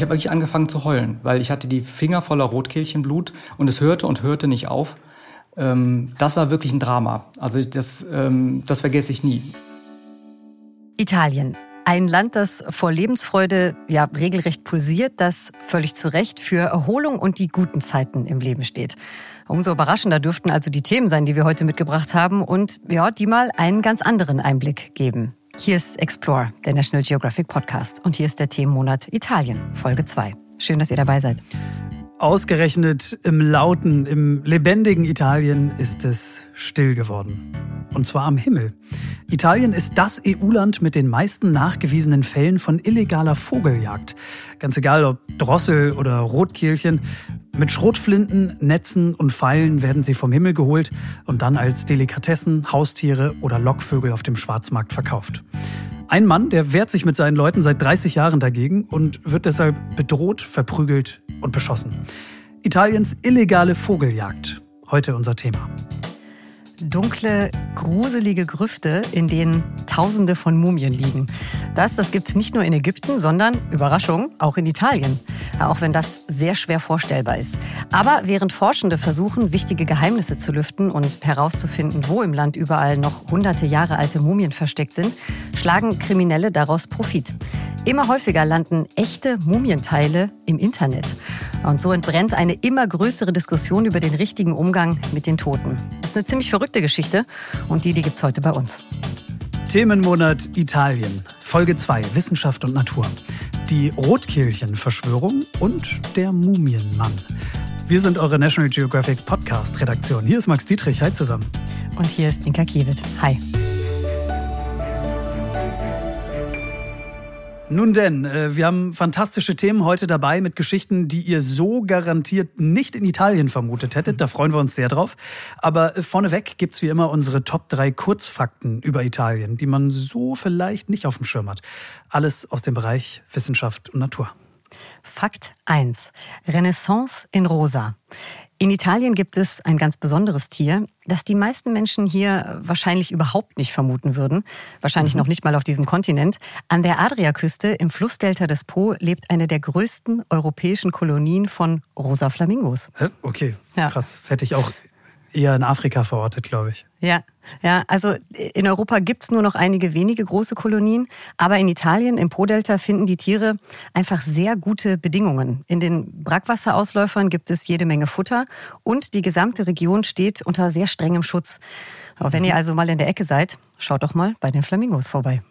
ich habe wirklich angefangen zu heulen, weil ich hatte die Finger voller Rotkehlchenblut und es hörte und hörte nicht auf. Ähm, das war wirklich ein Drama. Also das, ähm, das vergesse ich nie. Italien. Ein Land, das vor Lebensfreude ja regelrecht pulsiert, das völlig zu Recht für Erholung und die guten Zeiten im Leben steht. Umso überraschender dürften also die Themen sein, die wir heute mitgebracht haben und ja, die mal einen ganz anderen Einblick geben. Hier ist Explore, der National Geographic Podcast und hier ist der Themenmonat Italien, Folge 2. Schön, dass ihr dabei seid. Ausgerechnet im lauten, im lebendigen Italien ist es still geworden. Und zwar am Himmel. Italien ist das EU-Land mit den meisten nachgewiesenen Fällen von illegaler Vogeljagd. Ganz egal ob Drossel oder Rotkehlchen. Mit Schrotflinten, Netzen und Pfeilen werden sie vom Himmel geholt und dann als Delikatessen, Haustiere oder Lockvögel auf dem Schwarzmarkt verkauft. Ein Mann, der wehrt sich mit seinen Leuten seit 30 Jahren dagegen und wird deshalb bedroht, verprügelt und beschossen. Italiens illegale Vogeljagd. Heute unser Thema. Dunkle, gruselige Grüfte, in denen Tausende von Mumien liegen. Das, das gibt es nicht nur in Ägypten, sondern, Überraschung, auch in Italien. Auch wenn das sehr schwer vorstellbar ist. Aber während Forschende versuchen, wichtige Geheimnisse zu lüften und herauszufinden, wo im Land überall noch hunderte Jahre alte Mumien versteckt sind, schlagen Kriminelle daraus Profit. Immer häufiger landen echte Mumienteile im Internet. Und so entbrennt eine immer größere Diskussion über den richtigen Umgang mit den Toten. Das ist eine ziemlich verrückte Geschichte und die, die gibt es heute bei uns. Themenmonat Italien. Folge 2 Wissenschaft und Natur. Die Rotkehlchen-Verschwörung und der Mumienmann. Wir sind eure National Geographic Podcast-Redaktion. Hier ist Max Dietrich. Hi zusammen. Und hier ist Inka Kiewit. Hi. Nun denn, äh, wir haben fantastische Themen heute dabei mit Geschichten, die ihr so garantiert nicht in Italien vermutet hättet. Da freuen wir uns sehr drauf. Aber äh, vorneweg gibt's wie immer unsere Top 3 Kurzfakten über Italien, die man so vielleicht nicht auf dem Schirm hat. Alles aus dem Bereich Wissenschaft und Natur. Fakt 1. Renaissance in Rosa. In Italien gibt es ein ganz besonderes Tier, das die meisten Menschen hier wahrscheinlich überhaupt nicht vermuten würden. Wahrscheinlich mhm. noch nicht mal auf diesem Kontinent. An der Adriaküste im Flussdelta des Po lebt eine der größten europäischen Kolonien von rosa Flamingos. Okay, ja. krass. Hätte ich auch eher in Afrika verortet, glaube ich. Ja, ja, also in Europa gibt's nur noch einige wenige große Kolonien, aber in Italien, im Po-Delta, finden die Tiere einfach sehr gute Bedingungen. In den Brackwasser-Ausläufern gibt es jede Menge Futter und die gesamte Region steht unter sehr strengem Schutz. Aber wenn ihr also mal in der Ecke seid, schaut doch mal bei den Flamingos vorbei.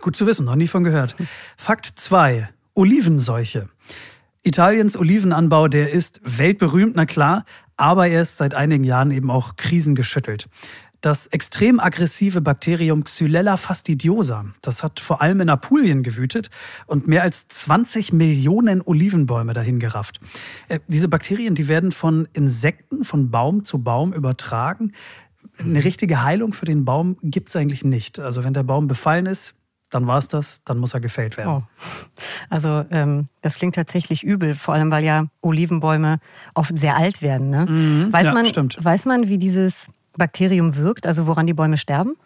Gut zu wissen, noch nie von gehört. Fakt 2. Olivenseuche. Italiens Olivenanbau, der ist weltberühmt, na klar, aber er ist seit einigen Jahren eben auch krisengeschüttelt. Das extrem aggressive Bakterium Xylella fastidiosa, das hat vor allem in Apulien gewütet und mehr als 20 Millionen Olivenbäume dahin gerafft. Äh, diese Bakterien, die werden von Insekten von Baum zu Baum übertragen. Eine richtige Heilung für den Baum gibt es eigentlich nicht. Also wenn der Baum befallen ist, dann war es das, dann muss er gefällt werden. Oh. Also ähm, das klingt tatsächlich übel, vor allem weil ja Olivenbäume oft sehr alt werden. Ne? Mhm, weiß, ja, man, stimmt. weiß man, wie dieses Bakterium wirkt, also woran die Bäume sterben?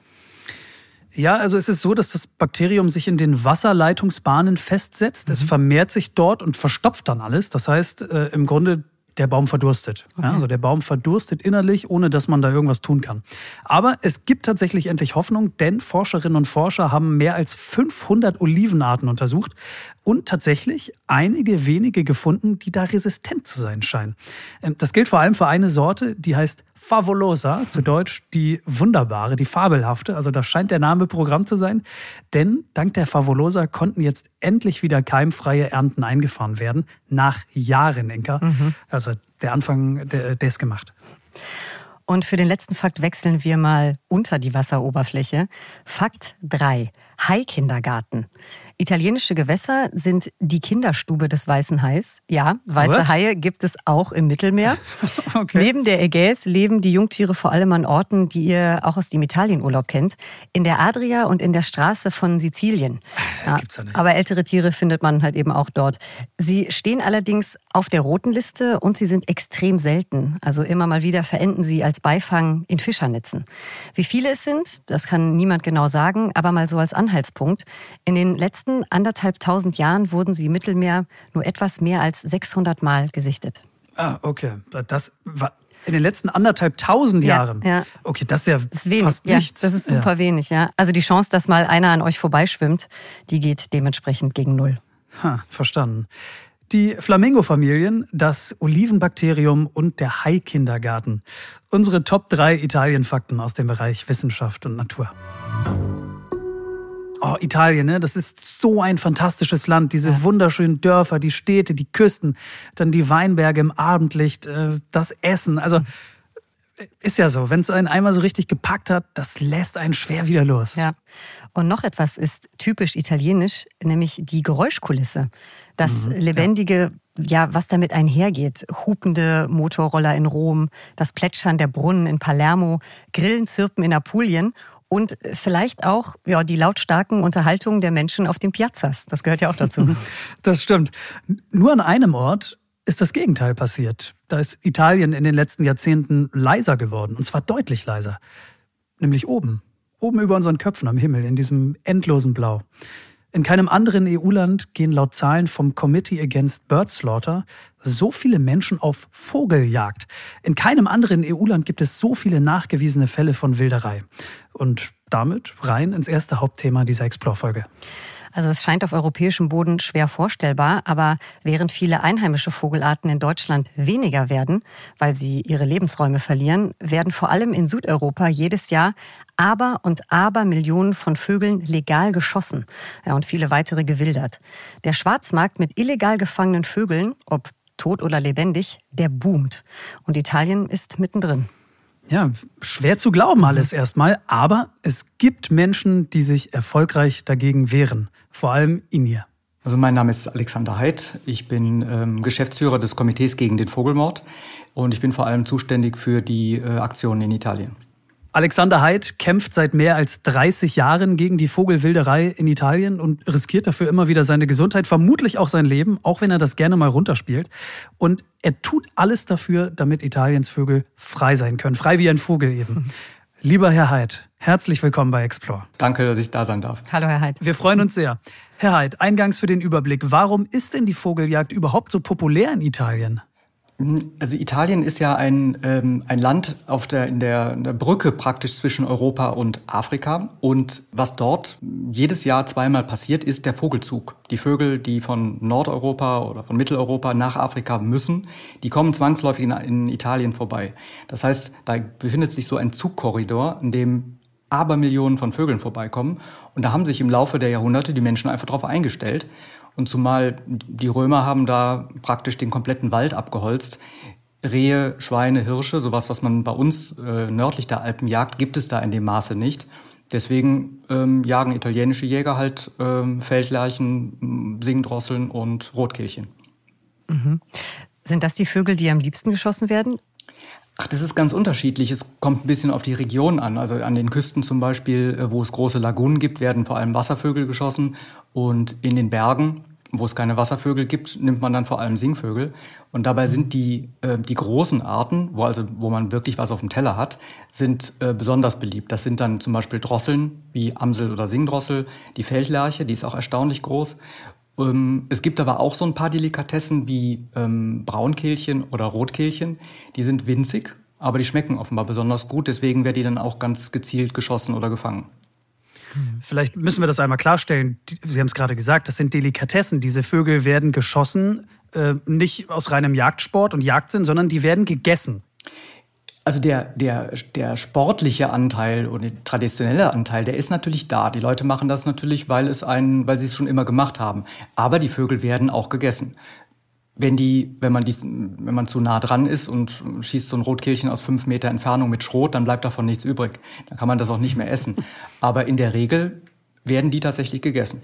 Ja, also es ist so, dass das Bakterium sich in den Wasserleitungsbahnen festsetzt. Mhm. Es vermehrt sich dort und verstopft dann alles. Das heißt, äh, im Grunde der Baum verdurstet. Okay. Ja, also der Baum verdurstet innerlich, ohne dass man da irgendwas tun kann. Aber es gibt tatsächlich endlich Hoffnung, denn Forscherinnen und Forscher haben mehr als 500 Olivenarten untersucht und tatsächlich einige wenige gefunden, die da resistent zu sein scheinen. Ähm, das gilt vor allem für eine Sorte, die heißt Favolosa, zu Deutsch die wunderbare, die fabelhafte. Also da scheint der Name Programm zu sein. Denn dank der Favolosa konnten jetzt endlich wieder keimfreie Ernten eingefahren werden. Nach Jahren, Inka. Mhm. Also der Anfang, der, der ist gemacht. Und für den letzten Fakt wechseln wir mal unter die Wasseroberfläche. Fakt 3. Hai-Kindergarten. Italienische Gewässer sind die Kinderstube des weißen Hais. Ja, weiße What? Haie gibt es auch im Mittelmeer. okay. Neben der Ägäis leben die Jungtiere vor allem an Orten, die ihr auch aus dem Italienurlaub kennt. In der Adria und in der Straße von Sizilien. Das ja, gibt's ja nicht. Aber ältere Tiere findet man halt eben auch dort. Sie stehen allerdings auf der roten Liste und sie sind extrem selten. Also immer mal wieder verenden sie als Beifang in Fischernetzen. Wie viele es sind, das kann niemand genau sagen, aber mal so als Anhaltspunkt. In den letzten anderthalb tausend Jahren wurden sie im Mittelmeer nur etwas mehr als 600 Mal gesichtet. Ah, okay. Das war in den letzten anderthalb tausend Jahren. Ja, ja. Okay, das ist ja ist wenig. fast Ja, nichts. das ist super Ja. wenig, ja. Also die Chance, dass mal einer an euch vorbeischwimmt, die geht dementsprechend gegen null. Ha, verstanden. Die Flamingo-Familien, das Olivenbakterium und der Hai-Kindergarten. Unsere Top 3 Italien-Fakten aus dem Bereich Wissenschaft und Natur. Oh, Italien, ne? das ist so ein fantastisches Land. Diese wunderschönen Dörfer, die Städte, die Küsten, dann die Weinberge im Abendlicht, äh, das Essen. Also äh, ist ja so, wenn es einen einmal so richtig gepackt hat, das lässt einen schwer wieder los. Ja. Und noch etwas ist typisch italienisch, nämlich die Geräuschkulisse. Das lebendige, ja. was damit einhergeht. Hupende Motorroller in Rom, das Plätschern der Brunnen in Palermo, Grillenzirpen in Apulien und vielleicht auch ja, die lautstarken Unterhaltungen der Menschen auf den Piazzas. Das gehört ja auch dazu. Das stimmt. Nur an einem Ort ist das Gegenteil passiert. Da ist Italien in den letzten Jahrzehnten leiser geworden. Und zwar deutlich leiser. Nämlich oben. Oben über unseren Köpfen am Himmel, in diesem endlosen Blau. In keinem anderen EU-Land gehen laut Zahlen vom Committee Against Bird Slaughter so viele Menschen auf Vogeljagd. In keinem anderen EU-Land gibt es so viele nachgewiesene Fälle von Wilderei. Und damit rein ins erste Hauptthema dieser Explore-Folge. Also es scheint auf europäischem Boden schwer vorstellbar, aber während viele einheimische Vogelarten in Deutschland weniger werden, weil sie ihre Lebensräume verlieren, werden vor allem in Südeuropa jedes Jahr aber und aber Millionen von Vögeln legal geschossen ja, und viele weitere gewildert. Der Schwarzmarkt mit illegal gefangenen Vögeln, ob tot oder lebendig, der boomt. Und Italien ist mittendrin. Ja, schwer zu glauben alles erstmal, aber es gibt Menschen, die sich erfolgreich dagegen wehren. Vor allem Inir. Also mein Name ist Alexander Heid. Ich bin ähm, Geschäftsführer des Komitees gegen den Vogelmord und ich bin vor allem zuständig für die äh, Aktionen in Italien. Alexander Heid kämpft seit mehr als 30 Jahren gegen die Vogelwilderei in Italien und riskiert dafür immer wieder seine Gesundheit, vermutlich auch sein Leben, auch wenn er das gerne mal runterspielt. Und er tut alles dafür, damit Italiens Vögel frei sein können. Frei wie ein Vogel eben. Lieber Herr Heid, herzlich willkommen bei Explore. Danke, dass ich da sein darf. Hallo, Herr Heid. Wir freuen uns sehr. Herr Heid, eingangs für den Überblick. Warum ist denn die Vogeljagd überhaupt so populär in Italien? Also Italien ist ja ein, ähm, ein Land auf der, in, der, in der Brücke praktisch zwischen Europa und Afrika. Und was dort jedes Jahr zweimal passiert, ist der Vogelzug. Die Vögel, die von Nordeuropa oder von Mitteleuropa nach Afrika müssen, die kommen zwangsläufig in, in Italien vorbei. Das heißt, da befindet sich so ein Zugkorridor, in dem Abermillionen von Vögeln vorbeikommen. Und da haben sich im Laufe der Jahrhunderte die Menschen einfach darauf eingestellt. Und zumal die Römer haben da praktisch den kompletten Wald abgeholzt. Rehe, Schweine, Hirsche, sowas, was man bei uns äh, nördlich der Alpen jagt, gibt es da in dem Maße nicht. Deswegen ähm, jagen italienische Jäger halt ähm, Feldlerchen, Singdrosseln und Rotkehlchen. Mhm. Sind das die Vögel, die am liebsten geschossen werden? Ach, das ist ganz unterschiedlich. Es kommt ein bisschen auf die Region an. Also an den Küsten zum Beispiel, äh, wo es große Lagunen gibt, werden vor allem Wasservögel geschossen. Und in den Bergen, wo es keine Wasservögel gibt, nimmt man dann vor allem Singvögel. Und dabei sind die, äh, die großen Arten, wo, also, wo man wirklich was auf dem Teller hat, sind äh, besonders beliebt. Das sind dann zum Beispiel Drosseln wie Amsel oder Singdrossel, die Feldlerche, die ist auch erstaunlich groß. Ähm, es gibt aber auch so ein paar Delikatessen wie ähm, Braunkehlchen oder Rotkehlchen. Die sind winzig, aber die schmecken offenbar besonders gut. Deswegen werden die dann auch ganz gezielt geschossen oder gefangen. Vielleicht müssen wir das einmal klarstellen. Sie haben es gerade gesagt, das sind Delikatessen. Diese Vögel werden geschossen, äh, nicht aus reinem Jagdsport und Jagdsinn, sondern die werden gegessen. Also der, der, der sportliche Anteil und der traditionelle Anteil, der ist natürlich da. Die Leute machen das natürlich, weil, es einen, weil sie es schon immer gemacht haben. Aber die Vögel werden auch gegessen. Wenn, die, wenn, man die, wenn man zu nah dran ist und schießt so ein Rotkehlchen aus fünf Meter Entfernung mit Schrot, dann bleibt davon nichts übrig. Dann kann man das auch nicht mehr essen. Aber in der Regel werden die tatsächlich gegessen.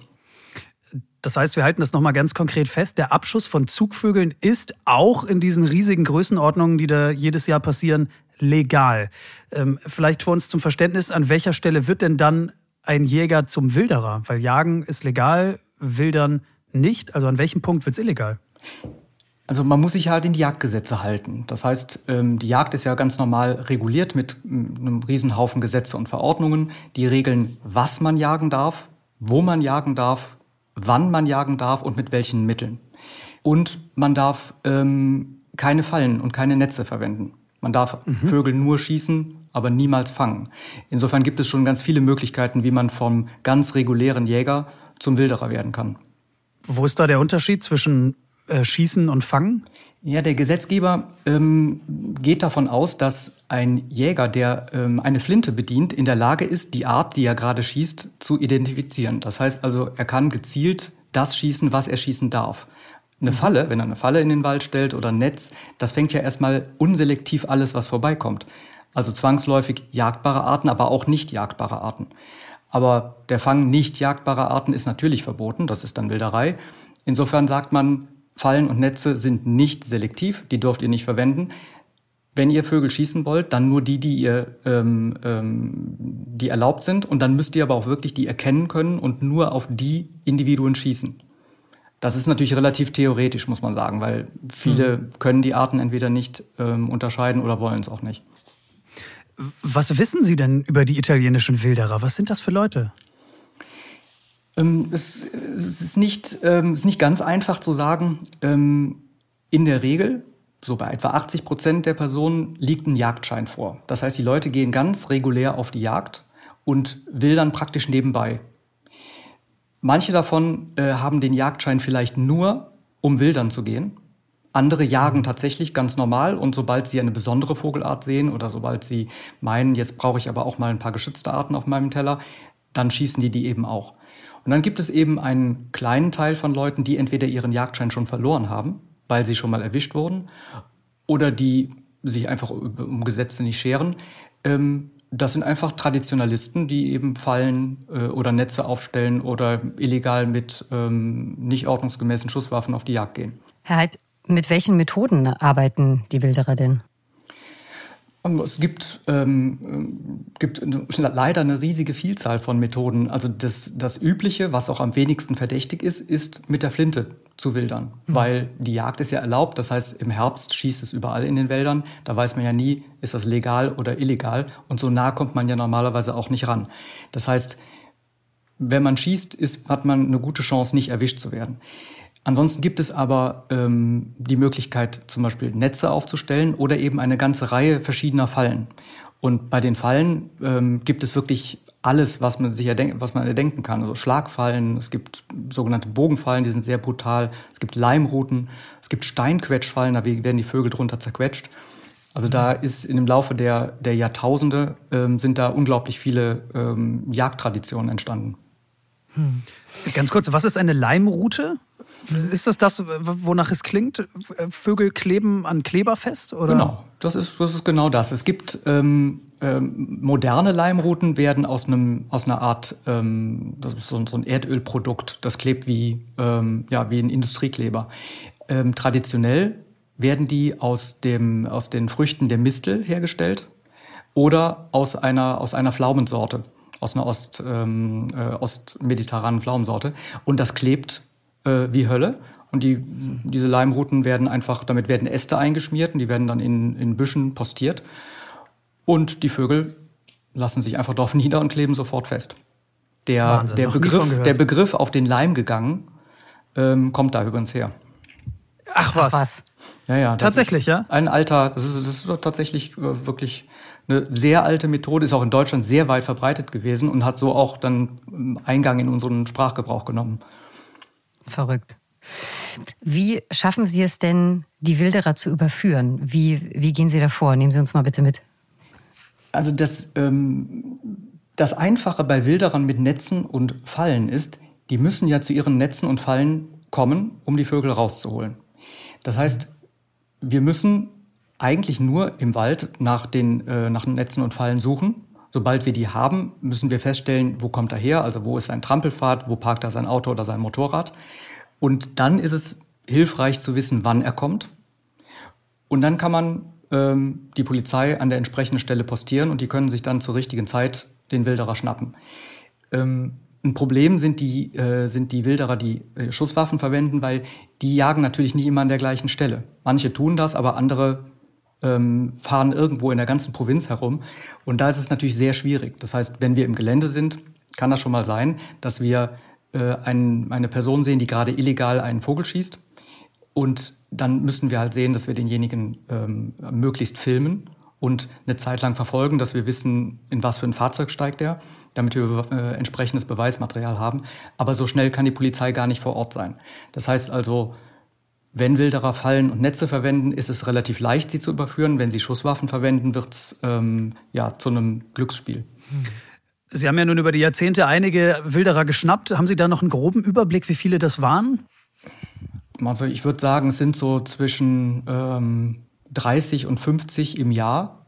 Das heißt, wir halten das nochmal ganz konkret fest. Der Abschuss von Zugvögeln ist auch in diesen riesigen Größenordnungen, die da jedes Jahr passieren, legal. Ähm, vielleicht für uns zum Verständnis, an welcher Stelle wird denn dann ein Jäger zum Wilderer? Weil Jagen ist legal, Wildern nicht. Also an welchem Punkt wird es illegal? Also man muss sich halt in die Jagdgesetze halten. Das heißt, ähm, die Jagd ist ja ganz normal reguliert mit einem Riesenhaufen Gesetze und Verordnungen, die regeln, was man jagen darf, wo man jagen darf wann man jagen darf und mit welchen Mitteln. Und man darf ähm, keine Fallen und keine Netze verwenden. Man darf mhm. Vögel nur schießen, aber niemals fangen. Insofern gibt es schon ganz viele Möglichkeiten, wie man vom ganz regulären Jäger zum Wilderer werden kann. Wo ist da der Unterschied zwischen äh, Schießen und Fangen? Ja, der Gesetzgeber ähm, geht davon aus, dass ein Jäger, der ähm, eine Flinte bedient, in der Lage ist, die Art, die er gerade schießt, zu identifizieren. Das heißt also, er kann gezielt das schießen, was er schießen darf. Eine mhm. Falle, wenn er eine Falle in den Wald stellt oder ein Netz, das fängt ja erstmal unselektiv alles, was vorbeikommt. Also zwangsläufig jagdbare Arten, aber auch nicht jagdbare Arten. Aber der Fang nicht jagdbarer Arten ist natürlich verboten, das ist dann Wilderei. Insofern sagt man, Fallen und Netze sind nicht selektiv, die dürft ihr nicht verwenden. Wenn ihr Vögel schießen wollt, dann nur die, die ihr, ähm, ähm, die erlaubt sind. Und dann müsst ihr aber auch wirklich die erkennen können und nur auf die Individuen schießen. Das ist natürlich relativ theoretisch, muss man sagen, weil viele mhm. können die Arten entweder nicht ähm, unterscheiden oder wollen es auch nicht. Was wissen Sie denn über die italienischen Wilderer? Was sind das für Leute? Ähm, es, es, ist nicht, ähm, es ist nicht ganz einfach zu sagen. Ähm, in der Regel, so bei etwa 80 Prozent der Personen, liegt ein Jagdschein vor. Das heißt, die Leute gehen ganz regulär auf die Jagd und wildern praktisch nebenbei. Manche davon äh, haben den Jagdschein vielleicht nur, um wildern zu gehen. Andere jagen mhm. tatsächlich ganz normal und sobald sie eine besondere Vogelart sehen oder sobald sie meinen, jetzt brauche ich aber auch mal ein paar geschützte Arten auf meinem Teller, dann schießen die die eben auch. Und dann gibt es eben einen kleinen Teil von Leuten, die entweder ihren Jagdschein schon verloren haben, weil sie schon mal erwischt wurden, oder die sich einfach um Gesetze nicht scheren. Ähm, das sind einfach Traditionalisten, die eben Fallen äh, oder Netze aufstellen oder illegal mit ähm, nicht ordnungsgemäßen Schusswaffen auf die Jagd gehen. Herr Heid, mit welchen Methoden arbeiten die Wilderer denn? Es gibt, ähm, gibt leider eine riesige Vielzahl von Methoden. Also das, das Übliche, was auch am wenigsten verdächtig ist, ist mit der Flinte zu wildern. Mhm. Weil die Jagd ist ja erlaubt. Das heißt, im Herbst schießt es überall in den Wäldern. Da weiß man ja nie, ist das legal oder illegal. Und so nah kommt man ja normalerweise auch nicht ran. Das heißt, wenn man schießt, ist, hat man eine gute Chance, nicht erwischt zu werden. Ansonsten gibt es aber ähm, die Möglichkeit, zum Beispiel Netze aufzustellen oder eben eine ganze Reihe verschiedener Fallen. Und bei den Fallen ähm, gibt es wirklich alles, was man sich erdenken, was man erdenken kann. Also Schlagfallen, es gibt sogenannte Bogenfallen, die sind sehr brutal. Es gibt Leimruten, es gibt Steinquetschfallen, da werden die Vögel drunter zerquetscht. Also da ist in dem Laufe der, der Jahrtausende ähm, sind da unglaublich viele ähm, Jagdtraditionen entstanden. Hm. Ganz kurz, was ist eine Leimrute? Ist das das, wonach es klingt? Vögel kleben an Kleber fest? Oder? Genau, das ist, das ist genau das. Es gibt ähm, ähm, moderne Leimruten werden aus einem aus einer Art ähm, das ist so, so, ein Erdölprodukt. Das klebt wie ähm, ja wie ein Industriekleber. Ähm, traditionell werden die aus dem aus den Früchten der Mistel hergestellt oder aus einer aus einer Pflaumensorte aus einer Ost, ähm, äh, ostmediterranen Pflaumensorte und das klebt äh, wie Hölle. Und die, diese Leimruten werden einfach, damit werden Äste eingeschmiert und die werden dann in, in Büschen postiert. Und die Vögel lassen sich einfach drauf nieder und kleben sofort fest. Der, Wahnsinn, der, Begriff, der Begriff auf den Leim gegangen ähm, kommt da übrigens her. Ach was. Ach was. Ja, ja. Tatsächlich, ja? Ein alter, das ist, das ist tatsächlich äh, wirklich eine sehr alte Methode, ist auch in Deutschland sehr weit verbreitet gewesen und hat so auch dann ähm, Eingang in unseren Sprachgebrauch genommen. Verrückt. Wie schaffen Sie es denn, die Wilderer zu überführen? Wie, wie gehen Sie da vor? Nehmen Sie uns mal bitte mit. Also das, ähm, das Einfache bei Wilderern mit Netzen und Fallen ist, die müssen ja zu ihren Netzen und Fallen kommen, um die Vögel rauszuholen. Das heißt, wir müssen eigentlich nur im Wald nach den äh, nach Netzen und Fallen suchen. Sobald wir die haben, müssen wir feststellen, wo kommt er her, also wo ist sein Trampelpfad, wo parkt er sein Auto oder sein Motorrad. Und dann ist es hilfreich zu wissen, wann er kommt. Und dann kann man ähm, die Polizei an der entsprechenden Stelle postieren und die können sich dann zur richtigen Zeit den Wilderer schnappen. Ähm, ein Problem sind die, äh, sind die Wilderer, die äh, Schusswaffen verwenden, weil die jagen natürlich nicht immer an der gleichen Stelle. Manche tun das, aber andere ähm, fahren irgendwo in der ganzen Provinz herum. Und da ist es natürlich sehr schwierig. Das heißt, wenn wir im Gelände sind, kann das schon mal sein, dass wir äh, ein, eine Person sehen, die gerade illegal einen Vogel schießt. Und dann müssen wir halt sehen, dass wir denjenigen ähm, möglichst filmen und eine Zeit lang verfolgen, dass wir wissen, in was für ein Fahrzeug steigt er, damit wir äh, entsprechendes Beweismaterial haben. Aber so schnell kann die Polizei gar nicht vor Ort sein. Das heißt also, wenn Wilderer Fallen und Netze verwenden, ist es relativ leicht, sie zu überführen. Wenn sie Schusswaffen verwenden, wird es ähm, ja, zu einem Glücksspiel. Sie haben ja nun über die Jahrzehnte einige Wilderer geschnappt. Haben Sie da noch einen groben Überblick, wie viele das waren? Also ich würde sagen, es sind so zwischen ähm, 30 und 50 im Jahr.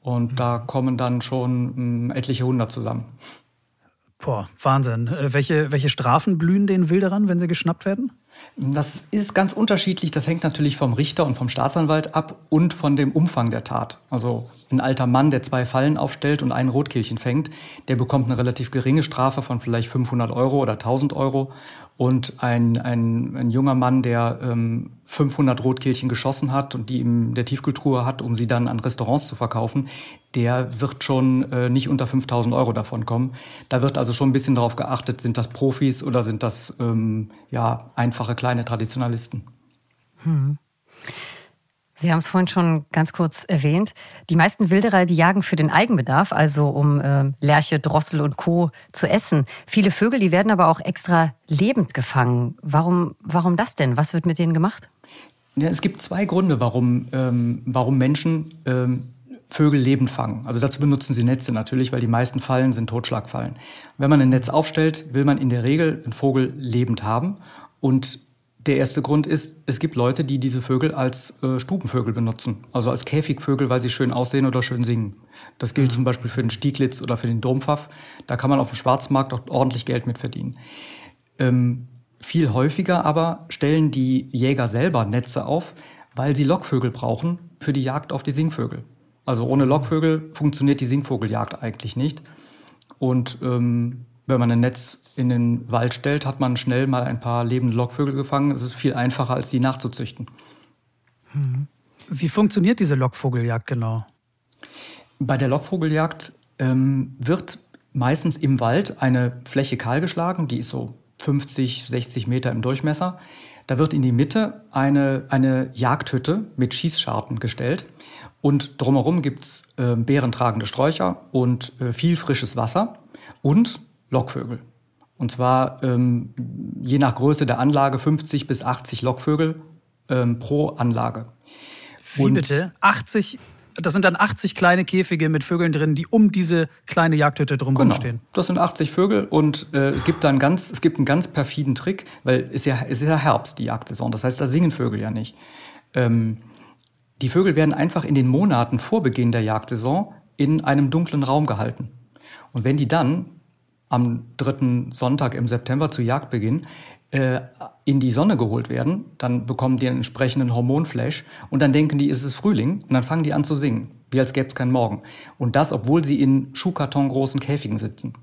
Und mhm. da kommen dann schon äh, etliche hundert zusammen. Boah, Wahnsinn. Äh, welche, welche Strafen blühen den Wilderern, wenn sie geschnappt werden? Das ist ganz unterschiedlich. Das hängt natürlich vom Richter und vom Staatsanwalt ab und von dem Umfang der Tat. Also ein alter Mann, der zwei Fallen aufstellt und ein Rotkehlchen fängt, der bekommt eine relativ geringe Strafe von vielleicht 500 Euro oder 1000 Euro und ein, ein, ein junger Mann, der ähm, 500 Rotkehlchen geschossen hat und die in der Tiefkultur hat, um sie dann an Restaurants zu verkaufen, der wird schon äh, nicht unter 5000 Euro davon kommen. Da wird also schon ein bisschen darauf geachtet, sind das Profis oder sind das ähm, ja, einfache kleine Traditionalisten. Hm. Sie haben es vorhin schon ganz kurz erwähnt. Die meisten Wilderer, die jagen für den Eigenbedarf, also um äh, Lerche, Drossel und Co. zu essen. Viele Vögel, die werden aber auch extra lebend gefangen. Warum, warum das denn? Was wird mit denen gemacht? Ja, es gibt zwei Gründe, warum, ähm, warum Menschen ähm, Vögel lebend fangen. Also dazu benutzen sie Netze natürlich, weil die meisten Fallen sind Totschlagfallen. Wenn man ein Netz aufstellt, will man in der Regel einen Vogel lebend haben. Und der erste Grund ist, es gibt Leute, die diese Vögel als äh, Stubenvögel benutzen, also als Käfigvögel, weil sie schön aussehen oder schön singen. Das gilt mhm. zum Beispiel für den Stieglitz oder für den Dompfaff. Da kann man auf dem Schwarzmarkt auch ordentlich Geld mit verdienen. Ähm, viel häufiger aber stellen die Jäger selber Netze auf, weil sie Lockvögel brauchen für die Jagd auf die Singvögel. Also ohne Lockvögel funktioniert die Singvogeljagd eigentlich nicht. Und ähm, wenn man ein Netz in den Wald stellt, hat man schnell mal ein paar lebende Lockvögel gefangen. Es ist viel einfacher, als die nachzuzüchten. Hm. Wie funktioniert diese Lockvogeljagd genau? Bei der Lockvogeljagd ähm, wird meistens im Wald eine Fläche kahlgeschlagen, die ist so 50, 60 Meter im Durchmesser. Da wird in die Mitte eine, eine Jagdhütte mit Schießscharten gestellt. Und drumherum gibt es äh, beerentragende Sträucher und äh, viel frisches Wasser und Lockvögel. Und zwar ähm, je nach Größe der Anlage 50 bis 80 Lockvögel ähm, pro Anlage. Wie und bitte? 80? Das sind dann 80 kleine Käfige mit Vögeln drin, die um diese kleine Jagdhütte drumherum genau. stehen. Das sind 80 Vögel und äh, es gibt dann ganz, es gibt einen ganz perfiden Trick, weil es ja, es ist ja Herbst, die Jagdsaison. Das heißt, da singen Vögel ja nicht. Ähm, die Vögel werden einfach in den Monaten vor Beginn der Jagdsaison in einem dunklen Raum gehalten. Und wenn die dann am dritten Sonntag im September zu Jagdbeginn äh, in die Sonne geholt werden, dann bekommen die einen entsprechenden Hormonflash und dann denken die, es ist Frühling und dann fangen die an zu singen, wie als gäbe es keinen Morgen. Und das, obwohl sie in Schuhkartongroßen Käfigen sitzen.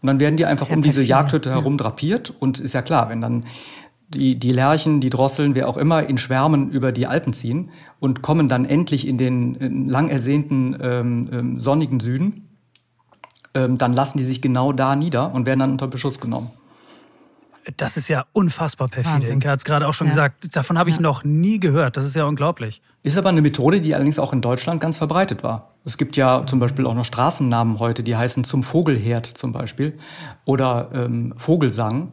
Und dann werden die das einfach ja um diese Jagdhütte herum drapiert und ist ja klar, wenn dann die, die Lerchen, die Drosseln, wer auch immer, in Schwärmen über die Alpen ziehen und kommen dann endlich in den lang ersehnten ähm, ähm, sonnigen Süden, ähm, dann lassen die sich genau da nieder und werden dann unter Beschuss genommen. Das ist ja unfassbar perfide. Inke hat es gerade auch schon ja. gesagt. Davon habe ich ja. noch nie gehört. Das ist ja unglaublich. Ist aber eine Methode, die allerdings auch in Deutschland ganz verbreitet war. Es gibt ja zum Beispiel auch noch Straßennamen heute, die heißen zum Vogelherd zum Beispiel oder ähm, Vogelsang.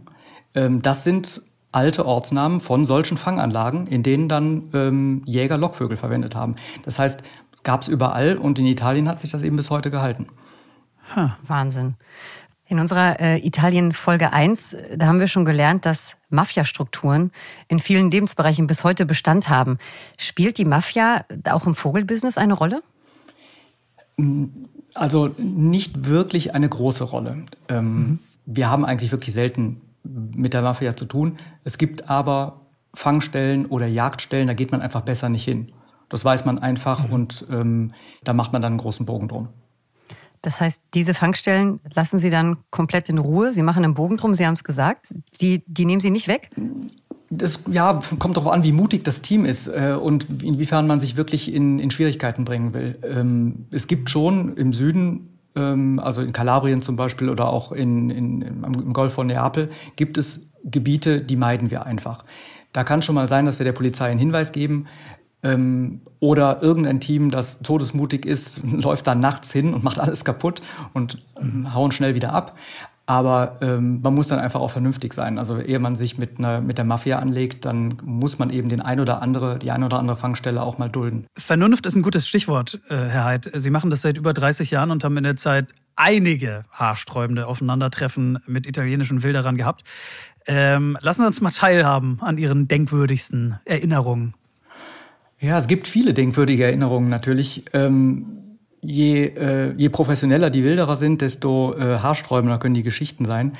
Ähm, das sind alte Ortsnamen von solchen Fanganlagen, in denen dann ähm, Jäger Lockvögel verwendet haben. Das heißt, es gab es überall und in Italien hat sich das eben bis heute gehalten. Huh. Wahnsinn. In unserer äh, Italien-Folge 1, da haben wir schon gelernt, dass Mafiastrukturen in vielen Lebensbereichen bis heute Bestand haben. Spielt die Mafia auch im Vogelbusiness eine Rolle? Also nicht wirklich eine große Rolle. Ähm, mhm. Wir haben eigentlich wirklich selten mit der Mafia zu tun. Es gibt aber Fangstellen oder Jagdstellen, da geht man einfach besser nicht hin. Das weiß man einfach mhm. und ähm, da macht man dann einen großen Bogen drum. Das heißt, diese Fangstellen lassen Sie dann komplett in Ruhe. Sie machen einen Bogen drum, Sie haben es gesagt. Die, die nehmen Sie nicht weg? Das ja, kommt darauf an, wie mutig das Team ist äh, und inwiefern man sich wirklich in, in Schwierigkeiten bringen will. Ähm, es gibt schon im Süden ähm, also in Kalabrien zum Beispiel oder auch in, in, im Golf von Neapel, gibt es Gebiete, die meiden wir einfach. Da kann schon mal sein, dass wir der Polizei einen Hinweis geben ähm, oder irgendein Team, das todesmutig ist, läuft dann nachts hin und macht alles kaputt und ähm, hauen schnell wieder ab. Aber ähm, man muss dann einfach auch vernünftig sein. Also ehe man sich mit, einer, mit der Mafia anlegt, dann muss man eben den ein oder andere, die ein oder andere Fangstelle auch mal dulden. Vernunft ist ein gutes Stichwort, äh, Herr Heid. Sie machen das seit über 30 Jahren und haben in der Zeit einige haarsträubende Aufeinandertreffen mit italienischen Wilderern gehabt. Ähm, lassen Sie uns mal teilhaben an Ihren denkwürdigsten Erinnerungen. Ja, es gibt viele denkwürdige Erinnerungen natürlich. Ähm, je, äh, je professioneller die Wilderer sind, desto äh, haarsträubender können die Geschichten sein.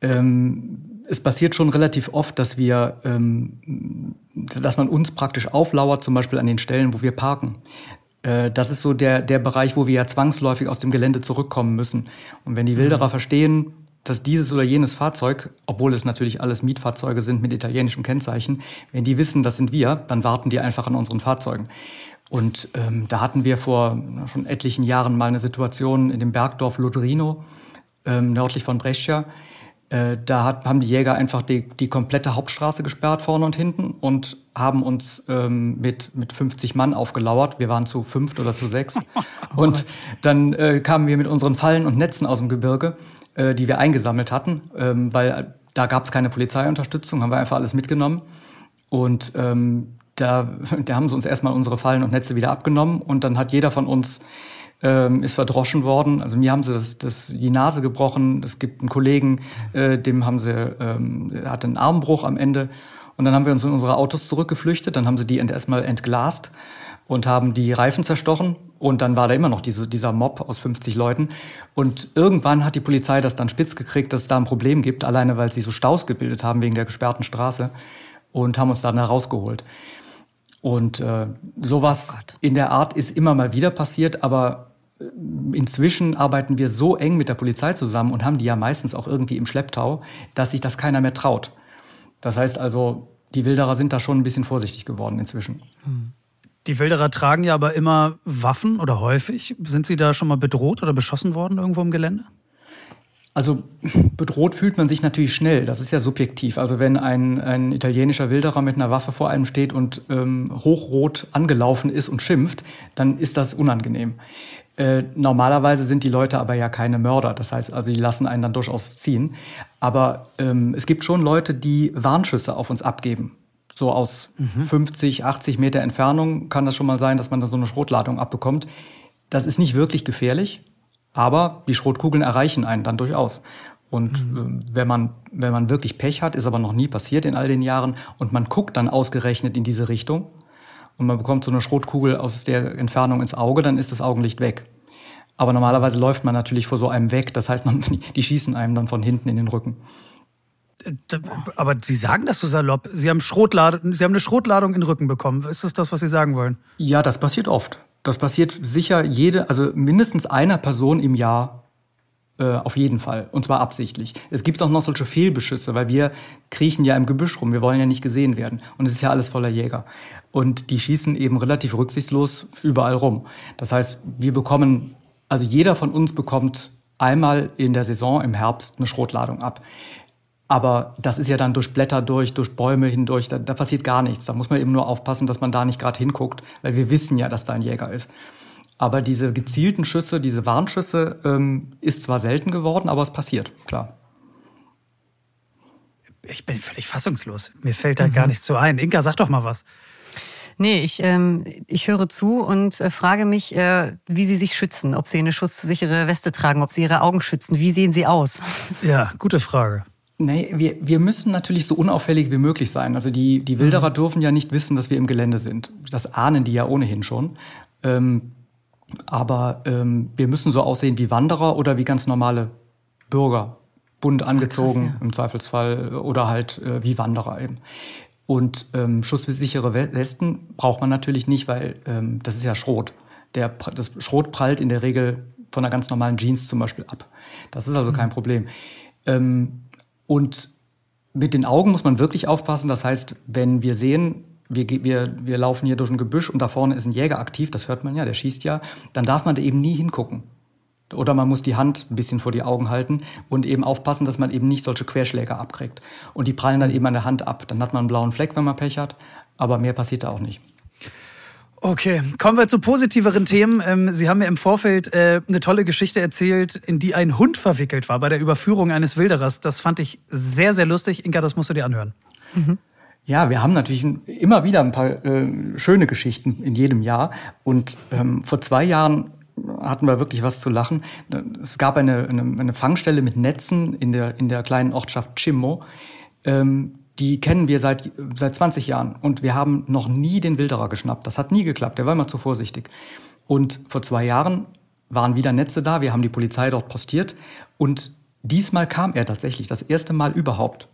Ähm, es passiert schon relativ oft, dass wir, ähm, dass man uns praktisch auflauert, zum Beispiel an den Stellen, wo wir parken. Äh, das ist so der, der Bereich, wo wir ja zwangsläufig aus dem Gelände zurückkommen müssen. Und wenn die Wilderer mhm. verstehen, dass dieses oder jenes Fahrzeug, obwohl es natürlich alles Mietfahrzeuge sind mit italienischem Kennzeichen, wenn die wissen, das sind wir, dann warten die einfach an unseren Fahrzeugen. Und ähm, da hatten wir vor schon etlichen Jahren mal eine Situation in dem Bergdorf Lodrino, ähm, nördlich von Brescia. Äh, da hat, haben die Jäger einfach die, die komplette Hauptstraße gesperrt, vorne und hinten, und haben uns ähm, mit, mit 50 Mann aufgelauert. Wir waren zu fünft oder zu sechs. Oh und dann äh, kamen wir mit unseren Fallen und Netzen aus dem Gebirge, äh, die wir eingesammelt hatten, ähm, weil da gab es keine Polizeiunterstützung, haben wir einfach alles mitgenommen. Und ähm, da, da haben sie uns erstmal unsere Fallen und Netze wieder abgenommen und dann hat jeder von uns ähm, ist verdroschen worden. Also mir haben sie das, das, die Nase gebrochen. Es gibt einen Kollegen, äh, dem haben sie, ähm, hatte einen Armbruch am Ende. Und dann haben wir uns in unsere Autos zurückgeflüchtet. Dann haben sie die erstmal entglast und haben die Reifen zerstochen. Und dann war da immer noch diese, dieser Mob aus 50 Leuten. Und irgendwann hat die Polizei das dann spitz gekriegt, dass es da ein Problem gibt, alleine weil sie so Staus gebildet haben wegen der gesperrten Straße und haben uns dann da rausgeholt. Und äh, sowas oh in der Art ist immer mal wieder passiert, aber äh, inzwischen arbeiten wir so eng mit der Polizei zusammen und haben die ja meistens auch irgendwie im Schlepptau, dass sich das keiner mehr traut. Das heißt also, die Wilderer sind da schon ein bisschen vorsichtig geworden inzwischen. Hm. Die Wilderer tragen ja aber immer Waffen oder häufig. Sind sie da schon mal bedroht oder beschossen worden irgendwo im Gelände? Also bedroht fühlt man sich natürlich schnell. Das ist ja subjektiv. Also wenn ein, ein italienischer Wilderer mit einer Waffe vor einem steht und ähm, hochrot angelaufen ist und schimpft, dann ist das unangenehm. Äh, normalerweise sind die Leute aber ja keine Mörder. Das heißt, also die lassen einen dann durchaus ziehen. Aber ähm, es gibt schon Leute, die Warnschüsse auf uns abgeben. So aus mhm. 50, 80 Meter Entfernung kann das schon mal sein, dass man da so eine Schrotladung abbekommt. Das ist nicht wirklich gefährlich. Aber die Schrotkugeln erreichen einen dann durchaus. Und mhm. wenn, man, wenn man wirklich Pech hat, ist aber noch nie passiert in all den Jahren, und man guckt dann ausgerechnet in diese Richtung und man bekommt so eine Schrotkugel aus der Entfernung ins Auge, dann ist das Augenlicht weg. Aber normalerweise läuft man natürlich vor so einem weg. Das heißt, man, die schießen einem dann von hinten in den Rücken. Aber Sie sagen das so salopp. Sie haben, Schrotladung, Sie haben eine Schrotladung in den Rücken bekommen. Ist das das, was Sie sagen wollen? Ja, das passiert oft. Das passiert sicher jede, also mindestens einer Person im Jahr äh, auf jeden Fall. Und zwar absichtlich. Es gibt auch noch solche Fehlbeschüsse, weil wir kriechen ja im Gebüsch rum. Wir wollen ja nicht gesehen werden. Und es ist ja alles voller Jäger. Und die schießen eben relativ rücksichtslos überall rum. Das heißt, wir bekommen, also jeder von uns bekommt einmal in der Saison im Herbst eine Schrotladung ab. Aber das ist ja dann durch Blätter durch, durch Bäume hindurch, da, da passiert gar nichts. Da muss man eben nur aufpassen, dass man da nicht gerade hinguckt, weil wir wissen ja, dass da ein Jäger ist. Aber diese gezielten Schüsse, diese Warnschüsse, ähm, ist zwar selten geworden, aber es passiert, klar. Ich bin völlig fassungslos. Mir fällt da mhm. gar nichts so ein. Inka, sag doch mal was. Nee, ich, ähm, ich höre zu und äh, frage mich, äh, wie Sie sich schützen, ob Sie eine schutzsichere Weste tragen, ob Sie Ihre Augen schützen. Wie sehen Sie aus? Ja, gute Frage. Nee, wir, wir müssen natürlich so unauffällig wie möglich sein. Also die, die Wilderer mhm. dürfen ja nicht wissen, dass wir im Gelände sind. Das ahnen die ja ohnehin schon. Ähm, aber ähm, wir müssen so aussehen wie Wanderer oder wie ganz normale Bürger, bunt angezogen Ach, krass, ja. im Zweifelsfall oder halt äh, wie Wanderer eben. Und ähm, schusssichere Westen braucht man natürlich nicht, weil ähm, das ist ja Schrot. Der, das Schrot prallt in der Regel von einer ganz normalen Jeans zum Beispiel ab. Das ist also mhm. kein Problem. Ähm, und mit den Augen muss man wirklich aufpassen. Das heißt, wenn wir sehen, wir, wir, wir laufen hier durch ein Gebüsch und da vorne ist ein Jäger aktiv, das hört man ja, der schießt ja, dann darf man da eben nie hingucken. Oder man muss die Hand ein bisschen vor die Augen halten und eben aufpassen, dass man eben nicht solche Querschläge abkriegt. Und die prallen dann eben an der Hand ab. Dann hat man einen blauen Fleck, wenn man Pech hat, aber mehr passiert da auch nicht. Okay, kommen wir zu positiveren Themen. Ähm, Sie haben mir im Vorfeld äh, eine tolle Geschichte erzählt, in die ein Hund verwickelt war bei der Überführung eines Wilderers. Das fand ich sehr, sehr lustig. Inka, das musst du dir anhören. Mhm. Ja, wir haben natürlich immer wieder ein paar äh, schöne Geschichten in jedem Jahr. Und ähm, vor zwei Jahren hatten wir wirklich was zu lachen. Es gab eine, eine, eine Fangstelle mit Netzen in der, in der kleinen Ortschaft Chimmo. Ähm, die kennen wir seit, seit 20 Jahren und wir haben noch nie den Wilderer geschnappt. Das hat nie geklappt, der war immer zu vorsichtig. Und vor zwei Jahren waren wieder Netze da, wir haben die Polizei dort postiert und diesmal kam er tatsächlich, das erste Mal überhaupt.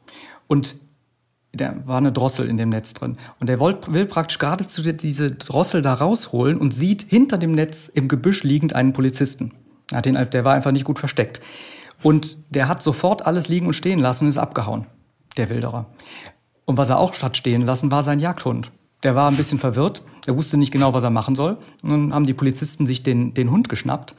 Und da war eine Drossel in dem Netz drin. Und er will praktisch geradezu diese Drossel da rausholen und sieht hinter dem Netz im Gebüsch liegend einen Polizisten. Der war einfach nicht gut versteckt. Und der hat sofort alles liegen und stehen lassen und ist abgehauen der Wilderer. Und was er auch hat stehen lassen, war sein Jagdhund. Der war ein bisschen verwirrt, er wusste nicht genau, was er machen soll. Und dann haben die Polizisten sich den, den Hund geschnappt,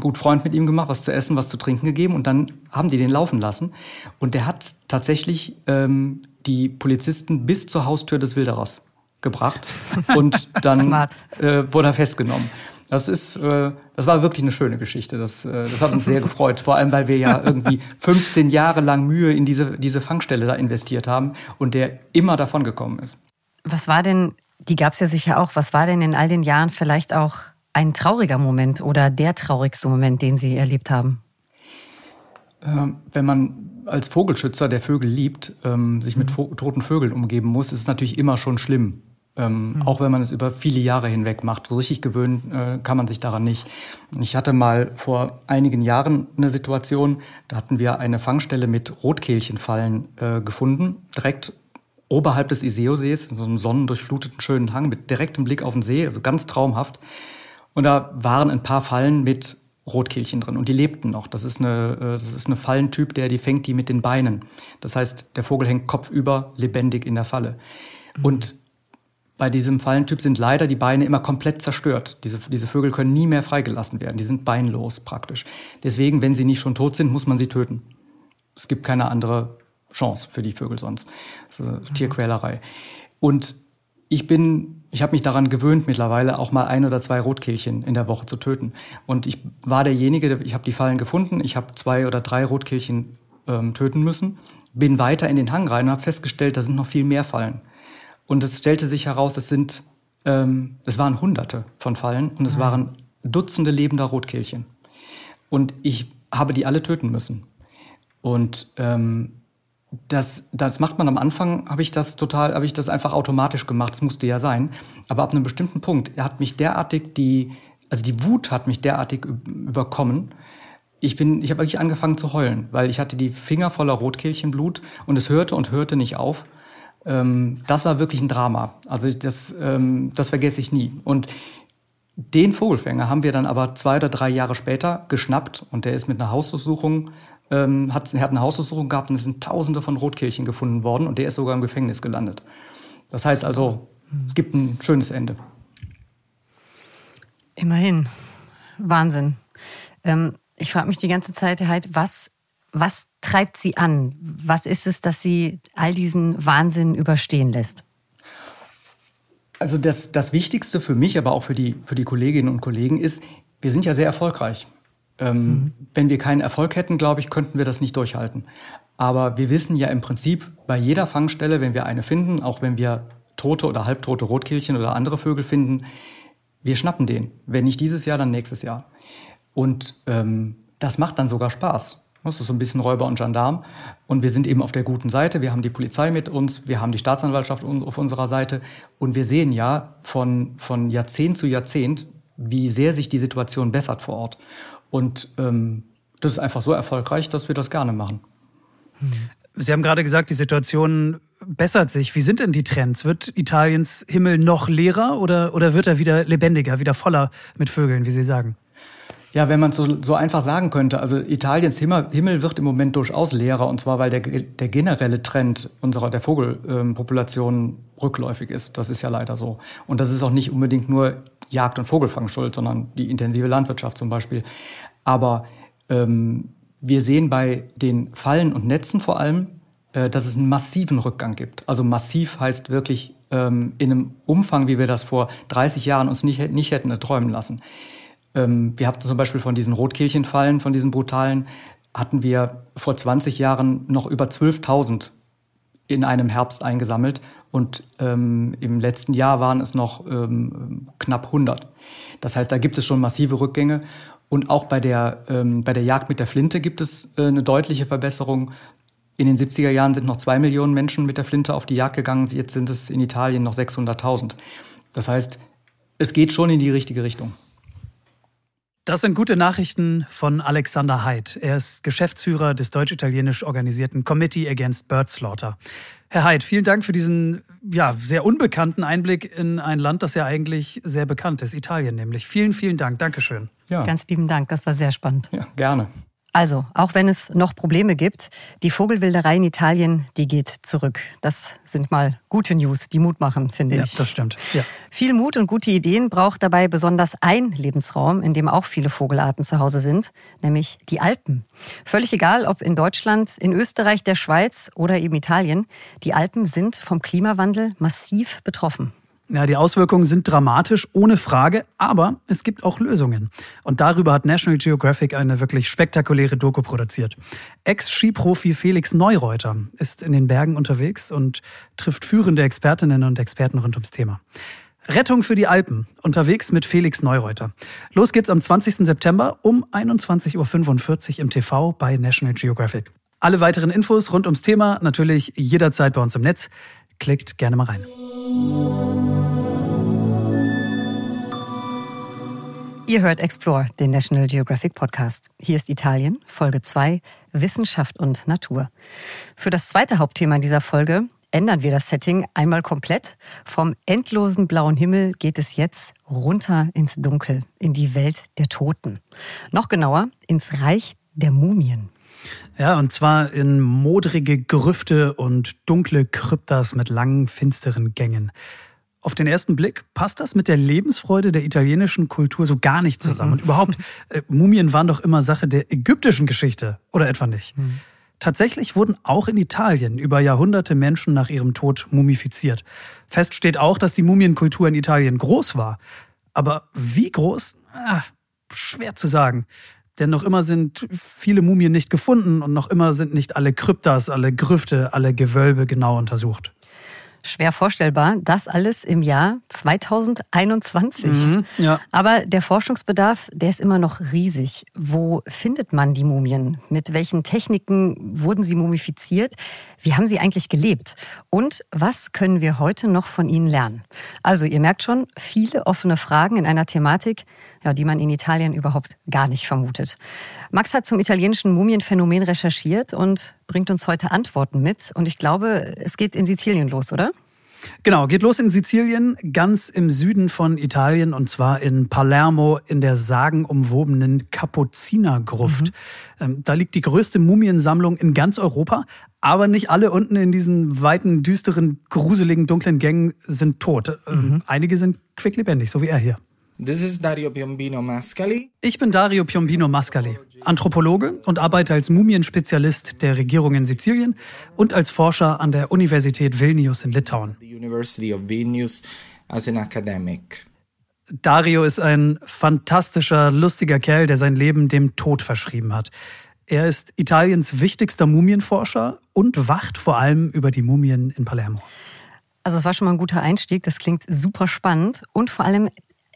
gut Freund mit ihm gemacht, was zu essen, was zu trinken gegeben und dann haben die den laufen lassen. Und der hat tatsächlich ähm, die Polizisten bis zur Haustür des Wilderers gebracht und dann äh, wurde er festgenommen. Das ist, äh, das war wirklich eine schöne Geschichte. Das, äh, das hat uns sehr gefreut. Vor allem, weil wir ja irgendwie 15 Jahre lang Mühe in diese, diese Fangstelle da investiert haben und der immer davon gekommen ist. Was war denn, die gab es ja sicher auch, was war denn in all den Jahren vielleicht auch ein trauriger Moment oder der traurigste Moment, den Sie erlebt haben? Ähm, wenn man als Vogelschützer, der Vögel liebt, ähm, sich mit mhm. toten Vögeln umgeben muss, ist es natürlich immer schon schlimm. Ähm, mhm. Auch wenn man es über viele Jahre hinweg macht. So richtig gewöhnen äh, kann man sich daran nicht. Ich hatte mal vor einigen Jahren eine Situation, da hatten wir eine Fangstelle mit Rotkehlchenfallen äh, gefunden, direkt oberhalb des Iseo-Sees, in so einem sonnendurchfluteten schönen Hang mit direktem Blick auf den See, also ganz traumhaft. Und da waren ein paar Fallen mit Rotkehlchen drin und die lebten noch. Das ist, eine, äh, das ist eine Fallentyp, der die fängt die mit den Beinen. Das heißt, der Vogel hängt kopfüber lebendig in der Falle. Mhm. Und bei diesem Fallentyp sind leider die Beine immer komplett zerstört. Diese, diese Vögel können nie mehr freigelassen werden. Die sind beinlos praktisch. Deswegen, wenn sie nicht schon tot sind, muss man sie töten. Es gibt keine andere Chance für die Vögel sonst. Tierquälerei. Und ich bin, ich habe mich daran gewöhnt mittlerweile auch mal ein oder zwei Rotkehlchen in der Woche zu töten. Und ich war derjenige, ich habe die Fallen gefunden, ich habe zwei oder drei Rotkehlchen ähm, töten müssen, bin weiter in den Hang rein und habe festgestellt, da sind noch viel mehr Fallen. Und es stellte sich heraus, es sind, ähm, es waren Hunderte von Fallen und es mhm. waren Dutzende lebender Rotkehlchen. Und ich habe die alle töten müssen. Und ähm, das, das macht man am Anfang, habe ich das total, habe ich das einfach automatisch gemacht. Das musste ja sein. Aber ab einem bestimmten Punkt hat mich derartig die, also die Wut hat mich derartig überkommen. Ich bin, ich habe wirklich angefangen zu heulen, weil ich hatte die Finger voller Rotkehlchenblut und es hörte und hörte nicht auf. Ähm, das war wirklich ein Drama. Also das, ähm, das vergesse ich nie. Und den Vogelfänger haben wir dann aber zwei oder drei Jahre später geschnappt und der ist mit einer Hausdurchsuchung, ähm, hat, hat eine Hausdurchsuchung gehabt und es sind Tausende von Rotkehlchen gefunden worden und der ist sogar im Gefängnis gelandet. Das heißt also, es gibt ein schönes Ende. Immerhin. Wahnsinn. Ähm, ich frage mich die ganze Zeit, halt, was was treibt Sie an? Was ist es, dass Sie all diesen Wahnsinn überstehen lässt? Also das, das Wichtigste für mich, aber auch für die, für die Kolleginnen und Kollegen ist, wir sind ja sehr erfolgreich. Ähm, mhm. Wenn wir keinen Erfolg hätten, glaube ich, könnten wir das nicht durchhalten. Aber wir wissen ja im Prinzip bei jeder Fangstelle, wenn wir eine finden, auch wenn wir tote oder halbtote Rotkehlchen oder andere Vögel finden, wir schnappen den. Wenn nicht dieses Jahr, dann nächstes Jahr. Und ähm, das macht dann sogar Spaß. Das ist so ein bisschen Räuber und Gendarm. Und wir sind eben auf der guten Seite. Wir haben die Polizei mit uns, wir haben die Staatsanwaltschaft auf unserer Seite. Und wir sehen ja von, von Jahrzehnt zu Jahrzehnt, wie sehr sich die Situation bessert vor Ort. Und ähm, das ist einfach so erfolgreich, dass wir das gerne machen. Sie haben gerade gesagt, die Situation bessert sich. Wie sind denn die Trends? Wird Italiens Himmel noch leerer oder, oder wird er wieder lebendiger, wieder voller mit Vögeln, wie Sie sagen? Ja, wenn man es so, so einfach sagen könnte, also Italiens Himmel, wird im Moment durchaus leerer und zwar, weil der, der generelle Trend unserer der Vogelpopulation ähm, rückläufig ist. Das ist ja leider so. Und das ist auch nicht unbedingt nur Jagd und Vogelfang schuld, sondern die intensive Landwirtschaft zum Beispiel. Aber ähm, wir sehen bei den Fallen und Netzen vor allem, äh, dass es einen massiven Rückgang gibt. Also massiv heißt wirklich ähm, in einem Umfang, wie wir das vor 30 Jahren uns nicht, nicht hätten erträumen lassen. Ähm, wir hatten zum Beispiel von diesen Rotkehlchenfallen, von diesen brutalen, hatten wir vor 20 Jahren noch über 12.000 in einem Herbst eingesammelt und ähm, im letzten Jahr waren es noch ähm, knapp 100. Das heißt, da gibt es schon massive Rückgänge und auch bei der, ähm, bei der Jagd mit der Flinte gibt es äh, eine deutliche Verbesserung. In den 70er Jahren sind noch zwei Millionen Menschen mit der Flinte auf die Jagd gegangen, jetzt sind es in Italien noch 600.000. Das heißt, es geht schon in die richtige Richtung. Das sind gute Nachrichten von Alexander Haidt. Er ist Geschäftsführer des deutsch-italienisch organisierten Committee Against Bird Slaughter. Herr Haidt, vielen Dank für diesen ja, sehr unbekannten Einblick in ein Land, das ja eigentlich sehr bekannt ist, Italien nämlich. Vielen, vielen Dank. Dankeschön. Ja. Ganz lieben Dank, das war sehr spannend. Ja, gerne. Also, auch wenn es noch Probleme gibt, die Vogelwilderei in Italien, die geht zurück. Das sind mal gute News, die Mut machen, finde ich. Ja, das stimmt. Ja. Viel Mut und gute Ideen braucht dabei besonders ein Lebensraum, in dem auch viele Vogelarten zu Hause sind, nämlich die Alpen. Völlig egal, ob in Deutschland, in Österreich, der Schweiz oder eben Italien, die Alpen sind vom Klimawandel massiv betroffen. Ja, die Auswirkungen sind dramatisch, ohne Frage, aber es gibt auch Lösungen. Und darüber hat National Geographic eine wirklich spektakuläre Doku produziert. Ex-Skiprofi Felix Neureuter ist in den Bergen unterwegs und trifft führende Expertinnen und Experten rund ums Thema. Rettung für die Alpen, unterwegs mit Felix Neureuter. Los geht's am 20. September um 21.45 Uhr im TV bei National Geographic. Alle weiteren Infos rund ums Thema natürlich jederzeit bei uns im Netz. Klickt gerne mal rein. Ihr hört Explore, den National Geographic Podcast. Hier ist Italien, Folge 2, Wissenschaft und Natur. Für das zweite Hauptthema in dieser Folge ändern wir das Setting einmal komplett. Vom endlosen blauen Himmel geht es jetzt runter ins Dunkel, in die Welt der Toten. Noch genauer, ins Reich der Mumien. Ja, und zwar in modrige Gerüfte und dunkle Kryptas mit langen, finsteren Gängen. Auf den ersten Blick passt das mit der Lebensfreude der italienischen Kultur so gar nicht zusammen. Und überhaupt, äh, Mumien waren doch immer Sache der ägyptischen Geschichte, oder etwa nicht? Mhm. Tatsächlich wurden auch in Italien über Jahrhunderte Menschen nach ihrem Tod mumifiziert. Fest steht auch, dass die Mumienkultur in Italien groß war. Aber wie groß? Ah, schwer zu sagen. Denn noch immer sind viele Mumien nicht gefunden und noch immer sind nicht alle Kryptas, alle Grüfte, alle Gewölbe genau untersucht. Schwer vorstellbar, das alles im Jahr 2021. Mhm, ja. Aber der Forschungsbedarf, der ist immer noch riesig. Wo findet man die Mumien? Mit welchen Techniken wurden sie mumifiziert? Wie haben sie eigentlich gelebt? Und was können wir heute noch von ihnen lernen? Also ihr merkt schon, viele offene Fragen in einer Thematik, ja, die man in Italien überhaupt gar nicht vermutet. Max hat zum italienischen Mumienphänomen recherchiert und bringt uns heute Antworten mit. Und ich glaube, es geht in Sizilien los, oder? Genau, geht los in Sizilien, ganz im Süden von Italien und zwar in Palermo in der sagenumwobenen Kapuzinergruft. Mhm. Ähm, da liegt die größte Mumiensammlung in ganz Europa, aber nicht alle unten in diesen weiten, düsteren, gruseligen, dunklen Gängen sind tot. Ähm, mhm. Einige sind quicklebendig, so wie er hier. This is Dario Piombino Mascali. Ich bin Dario Piombino Mascali, Anthropologe und arbeite als Mumienspezialist der Regierung in Sizilien und als Forscher an der Universität Vilnius in Litauen. Dario ist ein fantastischer, lustiger Kerl, der sein Leben dem Tod verschrieben hat. Er ist Italiens wichtigster Mumienforscher und wacht vor allem über die Mumien in Palermo. Also es war schon mal ein guter Einstieg, das klingt super spannend und vor allem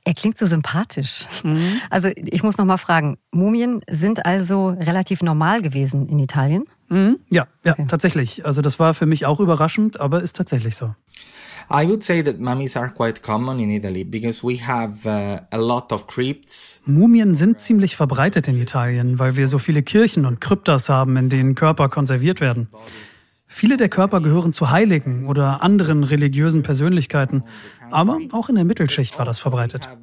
er klingt so sympathisch. Mhm. Also ich muss noch mal fragen, Mumien sind also relativ normal gewesen in Italien? Mhm. Ja, ja, okay. tatsächlich. Also das war für mich auch überraschend, aber ist tatsächlich so. I would say that mummies are quite common in Italy because we have uh, a lot of crypts. Mumien sind ziemlich verbreitet in Italien, weil wir so viele Kirchen und Kryptas haben, in denen Körper konserviert werden. Viele der Körper gehören zu Heiligen oder anderen religiösen Persönlichkeiten, aber auch in der Mittelschicht war das verbreitet. Uh,